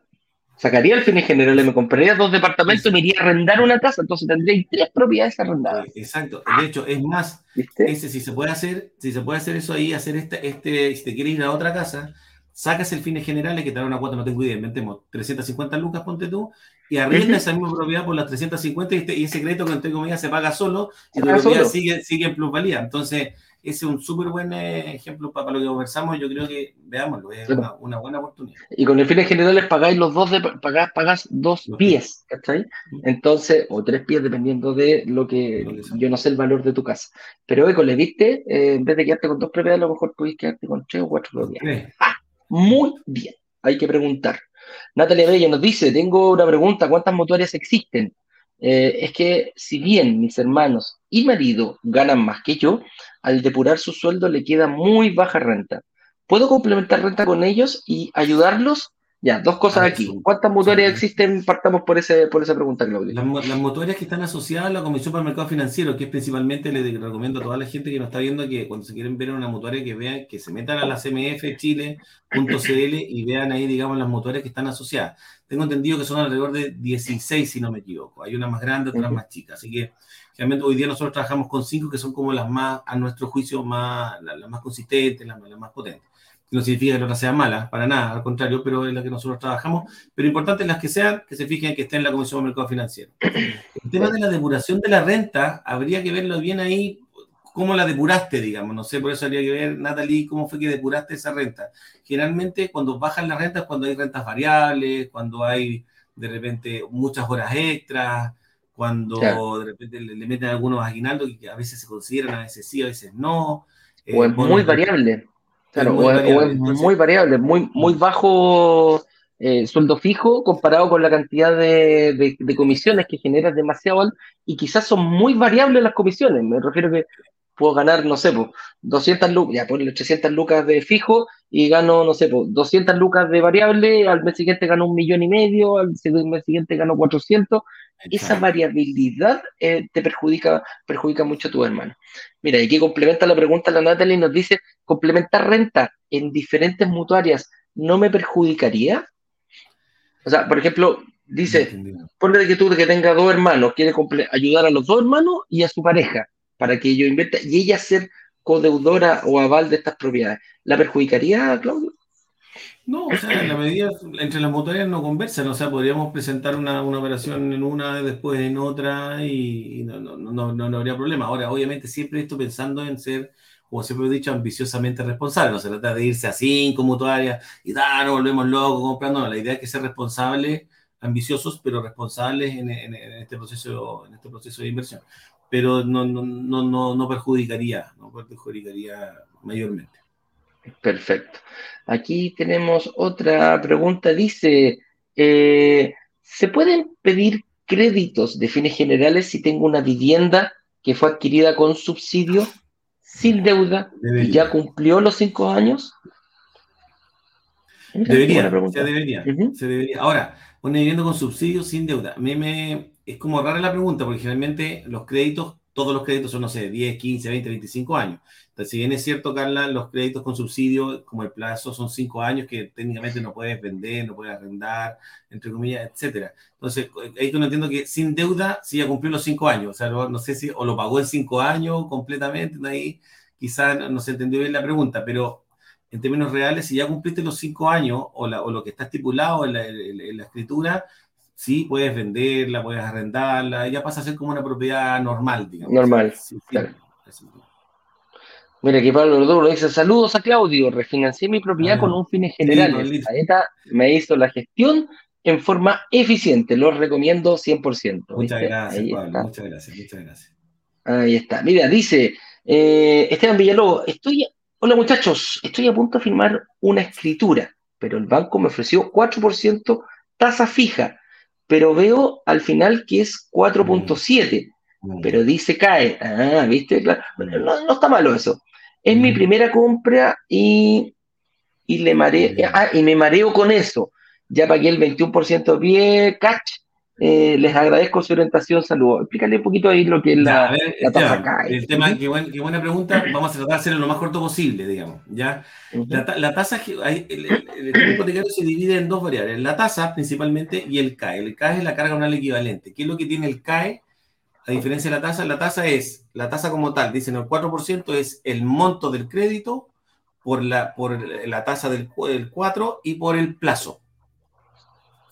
sacaría el fin general, me compraría dos departamentos y me iría a arrendar una casa, entonces tendría tres propiedades arrendadas. Exacto. De hecho, es más, ese, si se puede hacer, si se puede hacer eso ahí, hacer este, este, si te quieres ir a otra casa, sacas el fines generales que te da una cuota, no tengo idea, inventemos 350 lucas, ponte tú, y arrienda esa misma propiedad por las 350 y, este, y ese crédito que entre comillas se paga solo y la propiedad sigue, sigue en plusvalía. Entonces, ese es un súper buen eh, ejemplo para, lo que conversamos. Yo creo que, veámoslo, es una, buena oportunidad. Y con el fines generales pagáis los dos, de, pagás, dos pies, ¿cachai? Entonces, o tres pies dependiendo de lo que, yo no sé el valor de tu casa. Pero, Eco, le viste, eh, en vez de quedarte con dos propiedades, a lo mejor pudiste quedarte con tres o cuatro propiedades. Muy bien, hay que preguntar. Natalia Bella nos dice, tengo una pregunta, ¿cuántas motorias existen? Eh, es que si bien mis hermanos y marido ganan más que yo, al depurar su sueldo le queda muy baja renta. ¿Puedo complementar renta con ellos y ayudarlos ya, dos cosas aquí. ¿Cuántas mutuarias existen? Partamos por, ese, por esa pregunta, Claudio. Las, las que están asociadas a la Comisión para el Mercado Financiero, que es principalmente, le recomiendo a toda la gente que nos está viendo que cuando se quieren ver una mutuaria, que vean, que se metan a la cmfchile.cl y vean ahí, digamos, las mutuarias que están asociadas. Tengo entendido que son alrededor de 16, si no me equivoco. Hay una más grande, otras más chicas. Así que, realmente, hoy día nosotros trabajamos con cinco que son como las más, a nuestro juicio, más, las, más consistentes, las más potentes no significa que la otra sea mala, para nada, al contrario, pero es la que nosotros trabajamos. Pero importante las que sean, que se fijen que estén en la Comisión de Mercado Financiero. El tema de la depuración de la renta, habría que verlo bien ahí, cómo la depuraste, digamos. No sé, por eso habría que ver, Natalie, cómo fue que depuraste esa renta. Generalmente, cuando bajan las rentas, cuando hay rentas variables, cuando hay de repente muchas horas extras, cuando de repente le, meten algunos aguinaldos que a veces se consideran, a veces sí, a veces no. o es eh, muy variable. Claro, o, es muy variable, muy, muy bajo eh, sueldo fijo comparado con la cantidad de, comisiones que generas demasiado y quizás son muy variables las comisiones. Me refiero que puedo ganar, no sé, pues, 200 lucas, ya ponle 800 lucas de fijo y gano, no sé, pues, 200 lucas de variable, al mes siguiente gano un millón y medio, al mes siguiente gano 400. Esa variabilidad eh, te perjudica, perjudica mucho a tu hermano. Mira, y aquí complementa la pregunta la Natalie y nos dice, complementar renta en diferentes mutuarias no me perjudicaría? O sea, por ejemplo, dice, ponle que tú que tenga dos hermanos, quiere ayudar a los dos hermanos y a su pareja para que ellos invierta y ella ser codeudora o aval de estas propiedades. ¿La perjudicaría, Claudio? No, o sea, en la medida, entre las mutuarias no conversan, o sea, podríamos presentar una, operación en una, después en otra y, no, no, no, habría problema. Ahora, obviamente, siempre esto pensando en ser como siempre he dicho, ambiciosamente responsable. No se trata de irse a cinco mutuarias y da, nos volvemos locos comprando. No, la idea es que ser responsables, ambiciosos, pero responsables en, este, proceso, en este proceso de inversión. Pero no, no, no, no, perjudicaría, no perjudicaría mayormente. Perfecto. Aquí tenemos otra pregunta. Dice, eh, ¿se pueden pedir créditos de fines generales si tengo una vivienda que fue adquirida con subsidio, sin deuda, y ya cumplió los cinco años? Debería, se debería, se debería. Ahora, una vivienda con subsidio sin deuda. Me, es como rara la pregunta, porque generalmente los créditos, todos los créditos son, no sé, 10, 15, 20, 25 años. Entonces, si bien es cierto, Carla, los créditos con subsidio, como el plazo son 5 años, que técnicamente no puedes vender, no puedes arrendar, entre comillas, etcétera. Entonces, ahí que no entiendo que sin deuda sí ya cumplió los 5 años. O sea, no, sé si o lo pagó en 5 años completamente, ahí quizás no se entendió bien la pregunta, pero en términos reales, si ya cumpliste los 5 años o, lo que está estipulado en la escritura, sí, puedes venderla, puedes arrendarla, ya pasa a ser como una propiedad normal, digamos. Normal, claro. Mira, aquí Pablo Rodolfo dice, saludos a Claudio, refinancié mi propiedad con un fines generales. ETA me hizo la gestión en forma eficiente, lo recomiendo 100%. Muchas gracias, Pablo, muchas gracias, muchas gracias. Ahí está. Mira, dice eh, Esteban Villalobos, estoy, hola muchachos, estoy a punto de firmar una escritura, pero el banco me ofreció 4% tasa fija pero veo al final que es 4.7, mm. pero dice cae. Ah, ¿viste? Mm. no, está malo eso. Es mi mm. primera compra y, y le ah, y me mareo con eso. Ya pagué el 21% bien, catch, eh, les agradezco su orientación, saludos. Explícale un poquito ahí lo que es la, tasa CAE. El tema, qué, buena pregunta, vamos a tratar de hacerlo lo más corto posible, digamos. ¿ya? la, tasa, el, el, hipotecario se divide en dos variables, la tasa principalmente y el CAE. El CAE es la carga anual equivalente. ¿Qué es lo que tiene el CAE? A diferencia de la tasa, la tasa es, la tasa como tal, dicen el 4% es el monto del crédito por la, por la tasa del, del 4 y por el plazo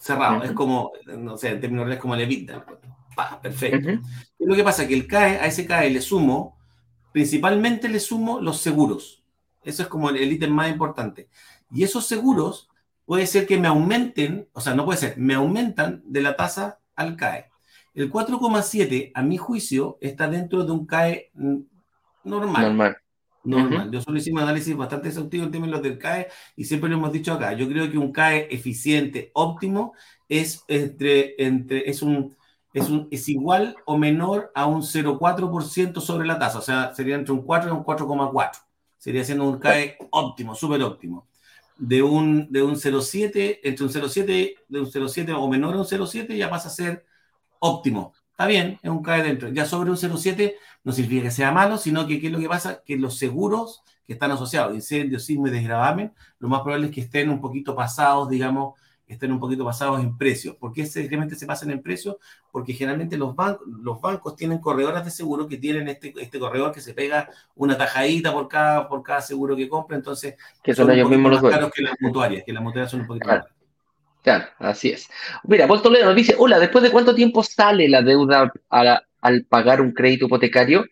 cerrado. Es como, no sé, en términos reales, como el EBITDA. perfecto. y lo que pasa? Que el CAE, a ese CAE le sumo, principalmente le sumo los seguros. Eso es como el ítem más importante. Y esos seguros puede ser que me aumenten, o sea, no puede ser, me aumentan de la tasa al CAE. El 4,7, a mi juicio, está dentro de un CAE normal. Normal normal. Yo solo hicimos análisis bastante exhaustivo en términos del CAE y siempre lo hemos dicho acá. Yo creo que un CAE eficiente, óptimo, es, entre, entre, es, un, es, un, es igual o menor a un 0,4% sobre la tasa. O sea, sería entre un 4 y un 4,4. Sería siendo un CAE óptimo, súper óptimo. De un, de un 0,7, entre un 0,7, de un 0,7 o menor a un 0,7 ya pasa a ser óptimo. Está bien, es un CAE dentro. Ya sobre un 0,7 no significa que sea malo, sino que ¿qué es lo que pasa? Que los seguros que están asociados, incendios, sismo y desgravamen, lo más probable es que estén un poquito pasados, digamos, estén un poquito pasados en precio. ¿Por qué simplemente se pasan en precio? Porque generalmente los, bancos los bancos tienen corredoras de seguro que tienen este, este corredor que se pega una tajadita por cada, por cada seguro que compra, entonces que son, ellos mismos los más caros que las mutuarias, que las mutuarias son un poquito más caras. Claro, así es. Mira, Paul Toledo nos dice, hola, ¿después de cuánto tiempo sale la deuda a, al pagar un crédito hipotecario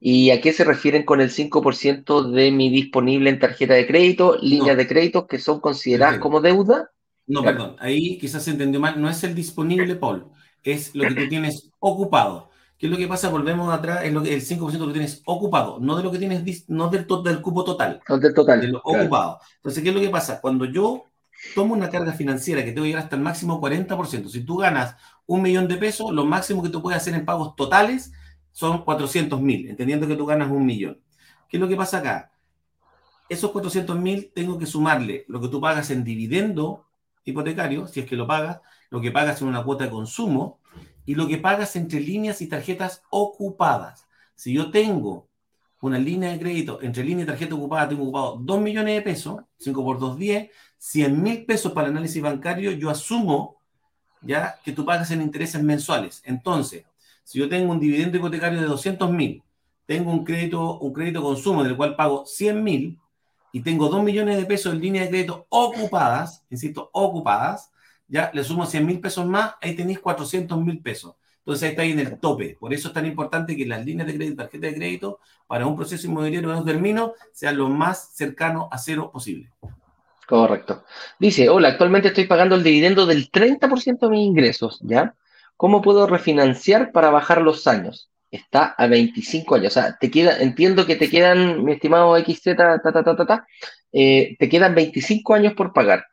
y a qué se refieren con el 5% de mi disponible en tarjeta de crédito, líneas de crédito que son consideradas como deuda. No, perdón, ahí quizás se entendió mal, no es el disponible, Paul, es lo que tú tienes ocupado. ¿Qué es lo que pasa? Volvemos atrás, es lo que, el 5% que tienes ocupado, no de lo que tienes, no del, del cupo total. No del total. De lo ocupado. Entonces, ¿qué es lo que pasa? Cuando yo tomo una carga financiera que te voy a llegar hasta el máximo 40%, si tú ganas un millón de pesos, lo máximo que tú puedes hacer en pagos totales son 400 mil, entendiendo que tú ganas un millón. ¿Qué es lo que pasa acá? Esos 400 mil tengo que sumarle lo que tú pagas en dividendo hipotecario, si es que lo pagas, lo que pagas en una cuota de consumo y lo que pagas entre líneas y tarjetas ocupadas. Si yo tengo una línea de crédito entre línea y tarjeta ocupada, tengo ocupado 2 millones de pesos, 5 por 2, 10, 100 mil pesos para el análisis bancario, yo asumo ya que tú pagas en intereses mensuales. Entonces, si yo tengo un dividendo hipotecario de 200 mil, tengo un crédito, un crédito consumo del cual pago 100 mil y tengo 2 millones de pesos en línea de crédito ocupadas, insisto, ocupadas, ya le sumo 100 mil pesos más, ahí tenéis 400 mil pesos. Entonces ahí está ahí en el tope. Por eso es tan importante que las líneas de crédito, tarjeta de crédito, para un proceso inmobiliario de no termino, sean lo más cercano a cero posible. Correcto. Dice, hola, actualmente estoy pagando el dividendo del 30% de mis ingresos, ¿ya? ¿Cómo puedo refinanciar para bajar los años? está a 25 años. O sea, te queda, entiendo que te quedan, mi estimado XZ, ta, ta, ta, ta, ta, eh, te quedan 25 años por pagar.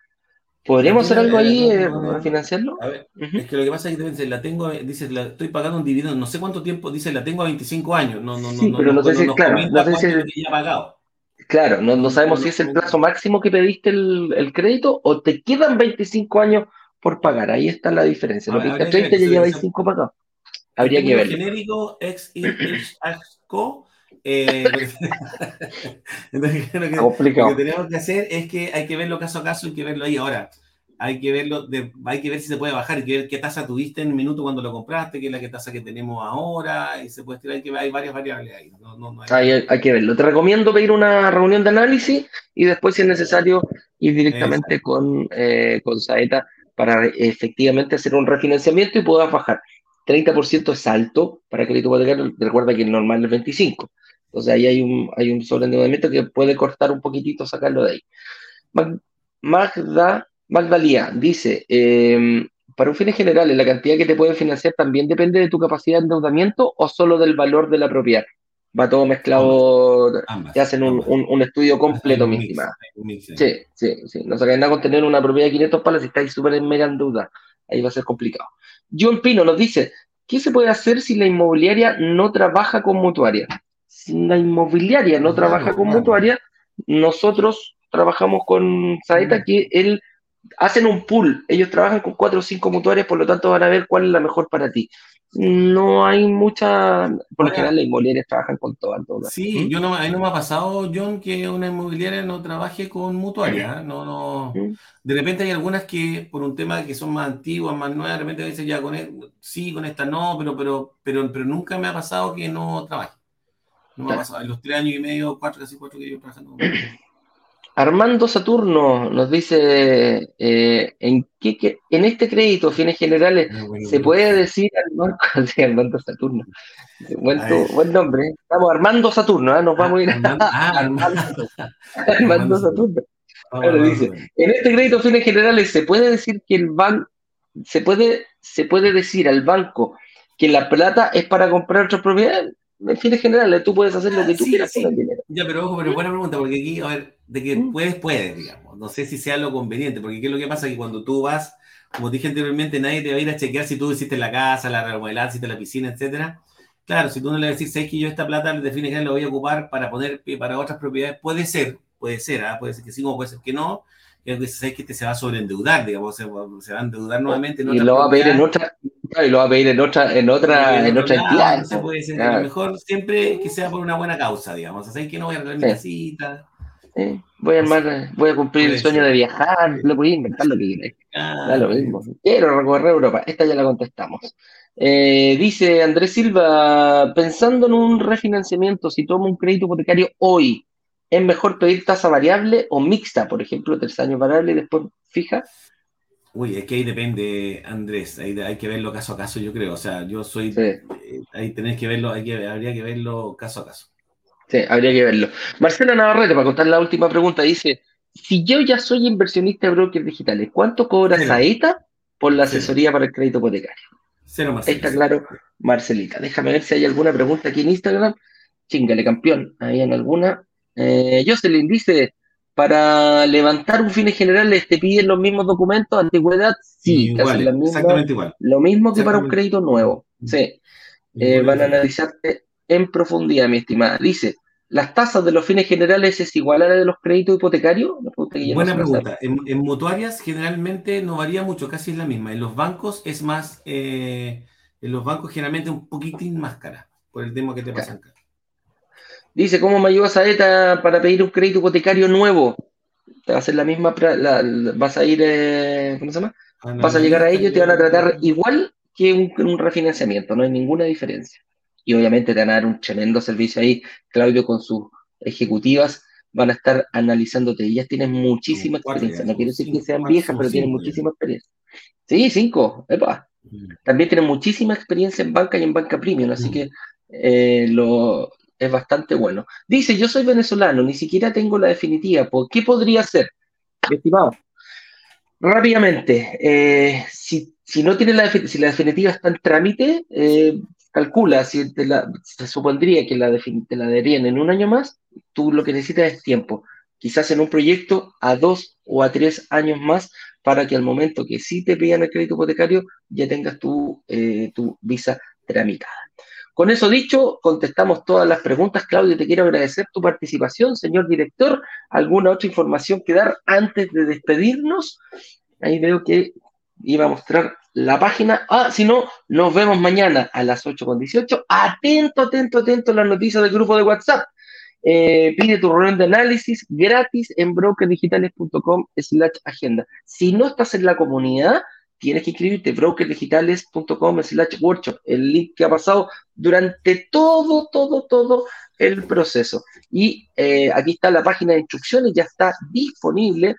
¿Podríamos hacer algo ahí, eh, refinanciarlo? A ver, es que lo que pasa es que dice, la tengo, dice, la, estoy pagando un dividendo, no sé cuánto tiempo, dice, la tengo a 25 años. No, no, sí, no, pero no, no, sé si, claro, no sé si ya pagado. Claro, no, no sabemos si es el plazo máximo que pediste el, el, crédito o te quedan 25 años por pagar. Ahí está la diferencia. Lo que 30 ya lleva 25 pagados. Habría que verlo. genérico, ex, ex, co, eh, Entonces, lo que, lo que, tenemos que hacer es que hay que verlo caso a caso, hay que verlo ahí. Ahora, hay que verlo, de, hay que ver si se puede bajar, hay que ver qué tasa tuviste en el minuto cuando lo compraste, qué es la que tasa que tenemos ahora, y se puede hay, que, hay varias variables ahí. No, no, no hay... Hay, hay... que verlo. Te recomiendo pedir una reunión de análisis y después, si es necesario, ir directamente con, eh, con Saeta para efectivamente hacer un refinanciamiento y puedas bajar. 30% es alto para crédito hipotecario, recuerda que el normal es 25%. Entonces ahí hay un, hay un sobreendeudamiento que puede cortar un poquitito, sacarlo de ahí. Magda, Magdalía dice, eh, para un fin general, ¿la cantidad que te pueden financiar también depende de tu capacidad de endeudamiento o solo del valor de la propiedad? Va todo mezclado, ambas, te hacen un, un, un, estudio completo, mi estimada. Sí, sí, sí. No se nada con tener una propiedad de 500 palas si estáis súper en mega en duda. Ahí va a ser complicado. John Pino nos dice, ¿qué se puede hacer si la inmobiliaria no trabaja con mutuaria? Si la inmobiliaria no claro, trabaja con claro. mutuaria, nosotros trabajamos con Saeta, que él hacen un pool, ellos trabajan con cuatro o cinco mutuarias, por lo tanto van a ver cuál es la mejor para ti. No hay mucha, por lo general las inmobiliarias trabajan con todas. todas. Sí, ¿Mm? yo no, a mí no me ha pasado, John, que una inmobiliaria no trabaje con mutuaria. No, no. ¿Mm? De repente hay algunas que, por un tema que son más antiguas, más nuevas, de repente dicen ya con él, sí, con esta no, pero, pero, pero, pero nunca me ha pasado que no trabaje. No me ha pasado. En los tres años y medio, cuatro, casi cuatro que yo trabajando con Armando Saturno nos dice, eh, ¿en, qué, qué, en este crédito, fines generales, no, bueno, se bueno. puede decir al banco, sí, Armando Saturno, buen, tu, buen nombre, estamos Armando Saturno, ¿eh? nos vamos a ir a Armando, ah, Armando, Armando Saturno. Dice, en este crédito, fines generales, se puede decir que el banco, se puede, se puede decir al banco que la plata es para comprar otras propiedades en fines generales, tú puedes hacer lo que tú sí, quieras sí. con el dinero. Ya, pero ojo, pero buena pregunta, porque aquí, a ver, de que puedes, puedes, digamos. No sé si sea lo conveniente, porque ¿qué es lo que pasa? Que cuando tú vas, como dije anteriormente, nadie te va a ir a chequear si tú hiciste la casa, la remodelación, hiciste la piscina, etcétera. Claro, si tú no le vas a decir, sabes que yo esta plata de fines generales la voy a ocupar para poner para otras propiedades, puede ser, puede ser, ¿eh? puede ser que sí, como puede ser que no, que sabes que te se va a sobreendeudar, digamos, se, se va a endeudar nuevamente. En y lo va a pedir en otra, y lo va a pedir en otra, en otra, en otra entidad. Claro. mejor siempre que sea por una buena causa, digamos. O sea, que no voy a arreglar mi casita. Sí. Voy a armar, voy a cumplir el sueño de viajar, lo voy a inventar lo que quieras. Da lo mismo. Quiero recorrer Europa. Esta ya la contestamos. Eh, dice Andrés Silva, pensando en un refinanciamiento, si tomo un crédito hipotecario hoy, ¿es mejor pedir tasa variable o mixta? Por ejemplo, tres años variable y después fija. Uy, es que ahí depende, Andrés, ahí hay que verlo caso a caso, yo creo. O sea, yo soy, sí. eh, ahí tenés que verlo, hay que, habría que verlo caso a caso. Sí, habría que verlo. Marcela Navarrete, para contar la última pregunta, dice, si yo ya soy inversionista de brokers digitales, ¿cuánto cobra Cero. Saeta por la asesoría Cero. para el crédito hipotecario? Cero, Marcelita. Está claro, Marcelita. Déjame ver si hay alguna pregunta aquí en Instagram. Chingale, campeón. Ahí en alguna. Eh, Jocelyn dice, para levantar un fin general te piden los mismos documentos, antigüedad, sí, igual, misma, exactamente igual. Lo mismo que para un crédito nuevo. Sí. Eh, van a analizarte en profundidad, mi estimada. Dice, ¿las tasas de los fines generales es igual a la de los créditos hipotecarios? Buena no pregunta. En, en, mutuarias generalmente no varía mucho, casi es la misma. En los bancos es más, eh, en los bancos generalmente un poquitín más cara, por el tema que te pasan acá. Dice, ¿cómo me ayuda Saeta para pedir un crédito hipotecario nuevo? Te va a hacer la misma, la, la, vas a ir, eh, ¿cómo se llama? Vas a llegar a ellos y te van a tratar igual que un, un refinanciamiento, no hay ninguna diferencia y obviamente te van a dar un tremendo servicio ahí. Claudio con sus ejecutivas van a estar analizándote. Ellas tienen muchísima experiencia. No quiero decir que sean viejas, pero tienen muchísima experiencia. Sí, cinco. Epa. También tienen muchísima experiencia en banca y en banca premium, así que eh, lo, es bastante bueno. Dice, yo soy venezolano, ni siquiera tengo la definitiva. ¿Por qué podría ser? Estimado. Rápidamente, eh, si, si, no tiene la, si la definitiva está en trámite, eh, calcula, si se supondría que la, te la darían en un año más, tú lo que necesitas es tiempo. Quizás en un proyecto a dos o a tres años más para que al momento que sí te pidan el crédito hipotecario ya tengas tu, eh, tu visa tramitada. Con eso dicho, contestamos todas las preguntas. Claudio, te quiero agradecer tu participación. Señor director, ¿alguna otra información que dar antes de despedirnos? Ahí veo que iba a mostrar la página. Ah, si no, nos vemos mañana a las 8.18. Atento, atento, atento a las noticias del grupo de WhatsApp. Eh, pide tu reunión de análisis gratis en brokerdigitales.com slash agenda. Si no estás en la comunidad, tienes que inscribirte brokerdigitales.com slash workshop, el link que ha pasado durante todo, todo, todo el proceso. Y eh, aquí está la página de instrucciones, ya está disponible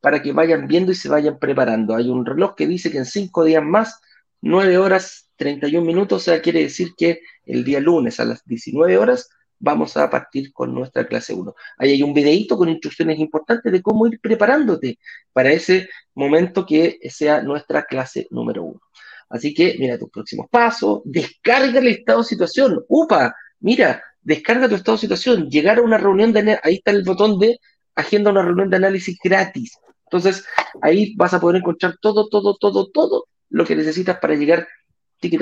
para que vayan viendo y se vayan preparando. Hay un reloj que dice que en cinco días más, 9 horas 31 minutos, o sea, quiere decir que el día lunes a las 19 horas vamos a partir con nuestra clase 1. Ahí hay un videito con instrucciones importantes de cómo ir preparándote para ese momento que sea nuestra clase número 1. Así que mira tus próximos pasos, descarga el estado de situación. Upa, mira, descarga tu estado de situación, llegar a una reunión de ahí está el botón de agenda una reunión de análisis gratis. Entonces, ahí vas a poder encontrar todo, todo, todo, todo lo que necesitas para llegar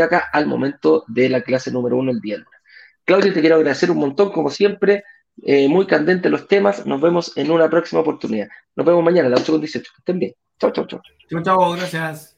acá al momento de la clase número 1 el día lunes. Claudia, te quiero agradecer un montón, como siempre. Eh, muy candente los temas. Nos vemos en una próxima oportunidad. Nos vemos mañana a las 8.18. Que estén bien. Chao, chao, chao. Chao, chao. Gracias.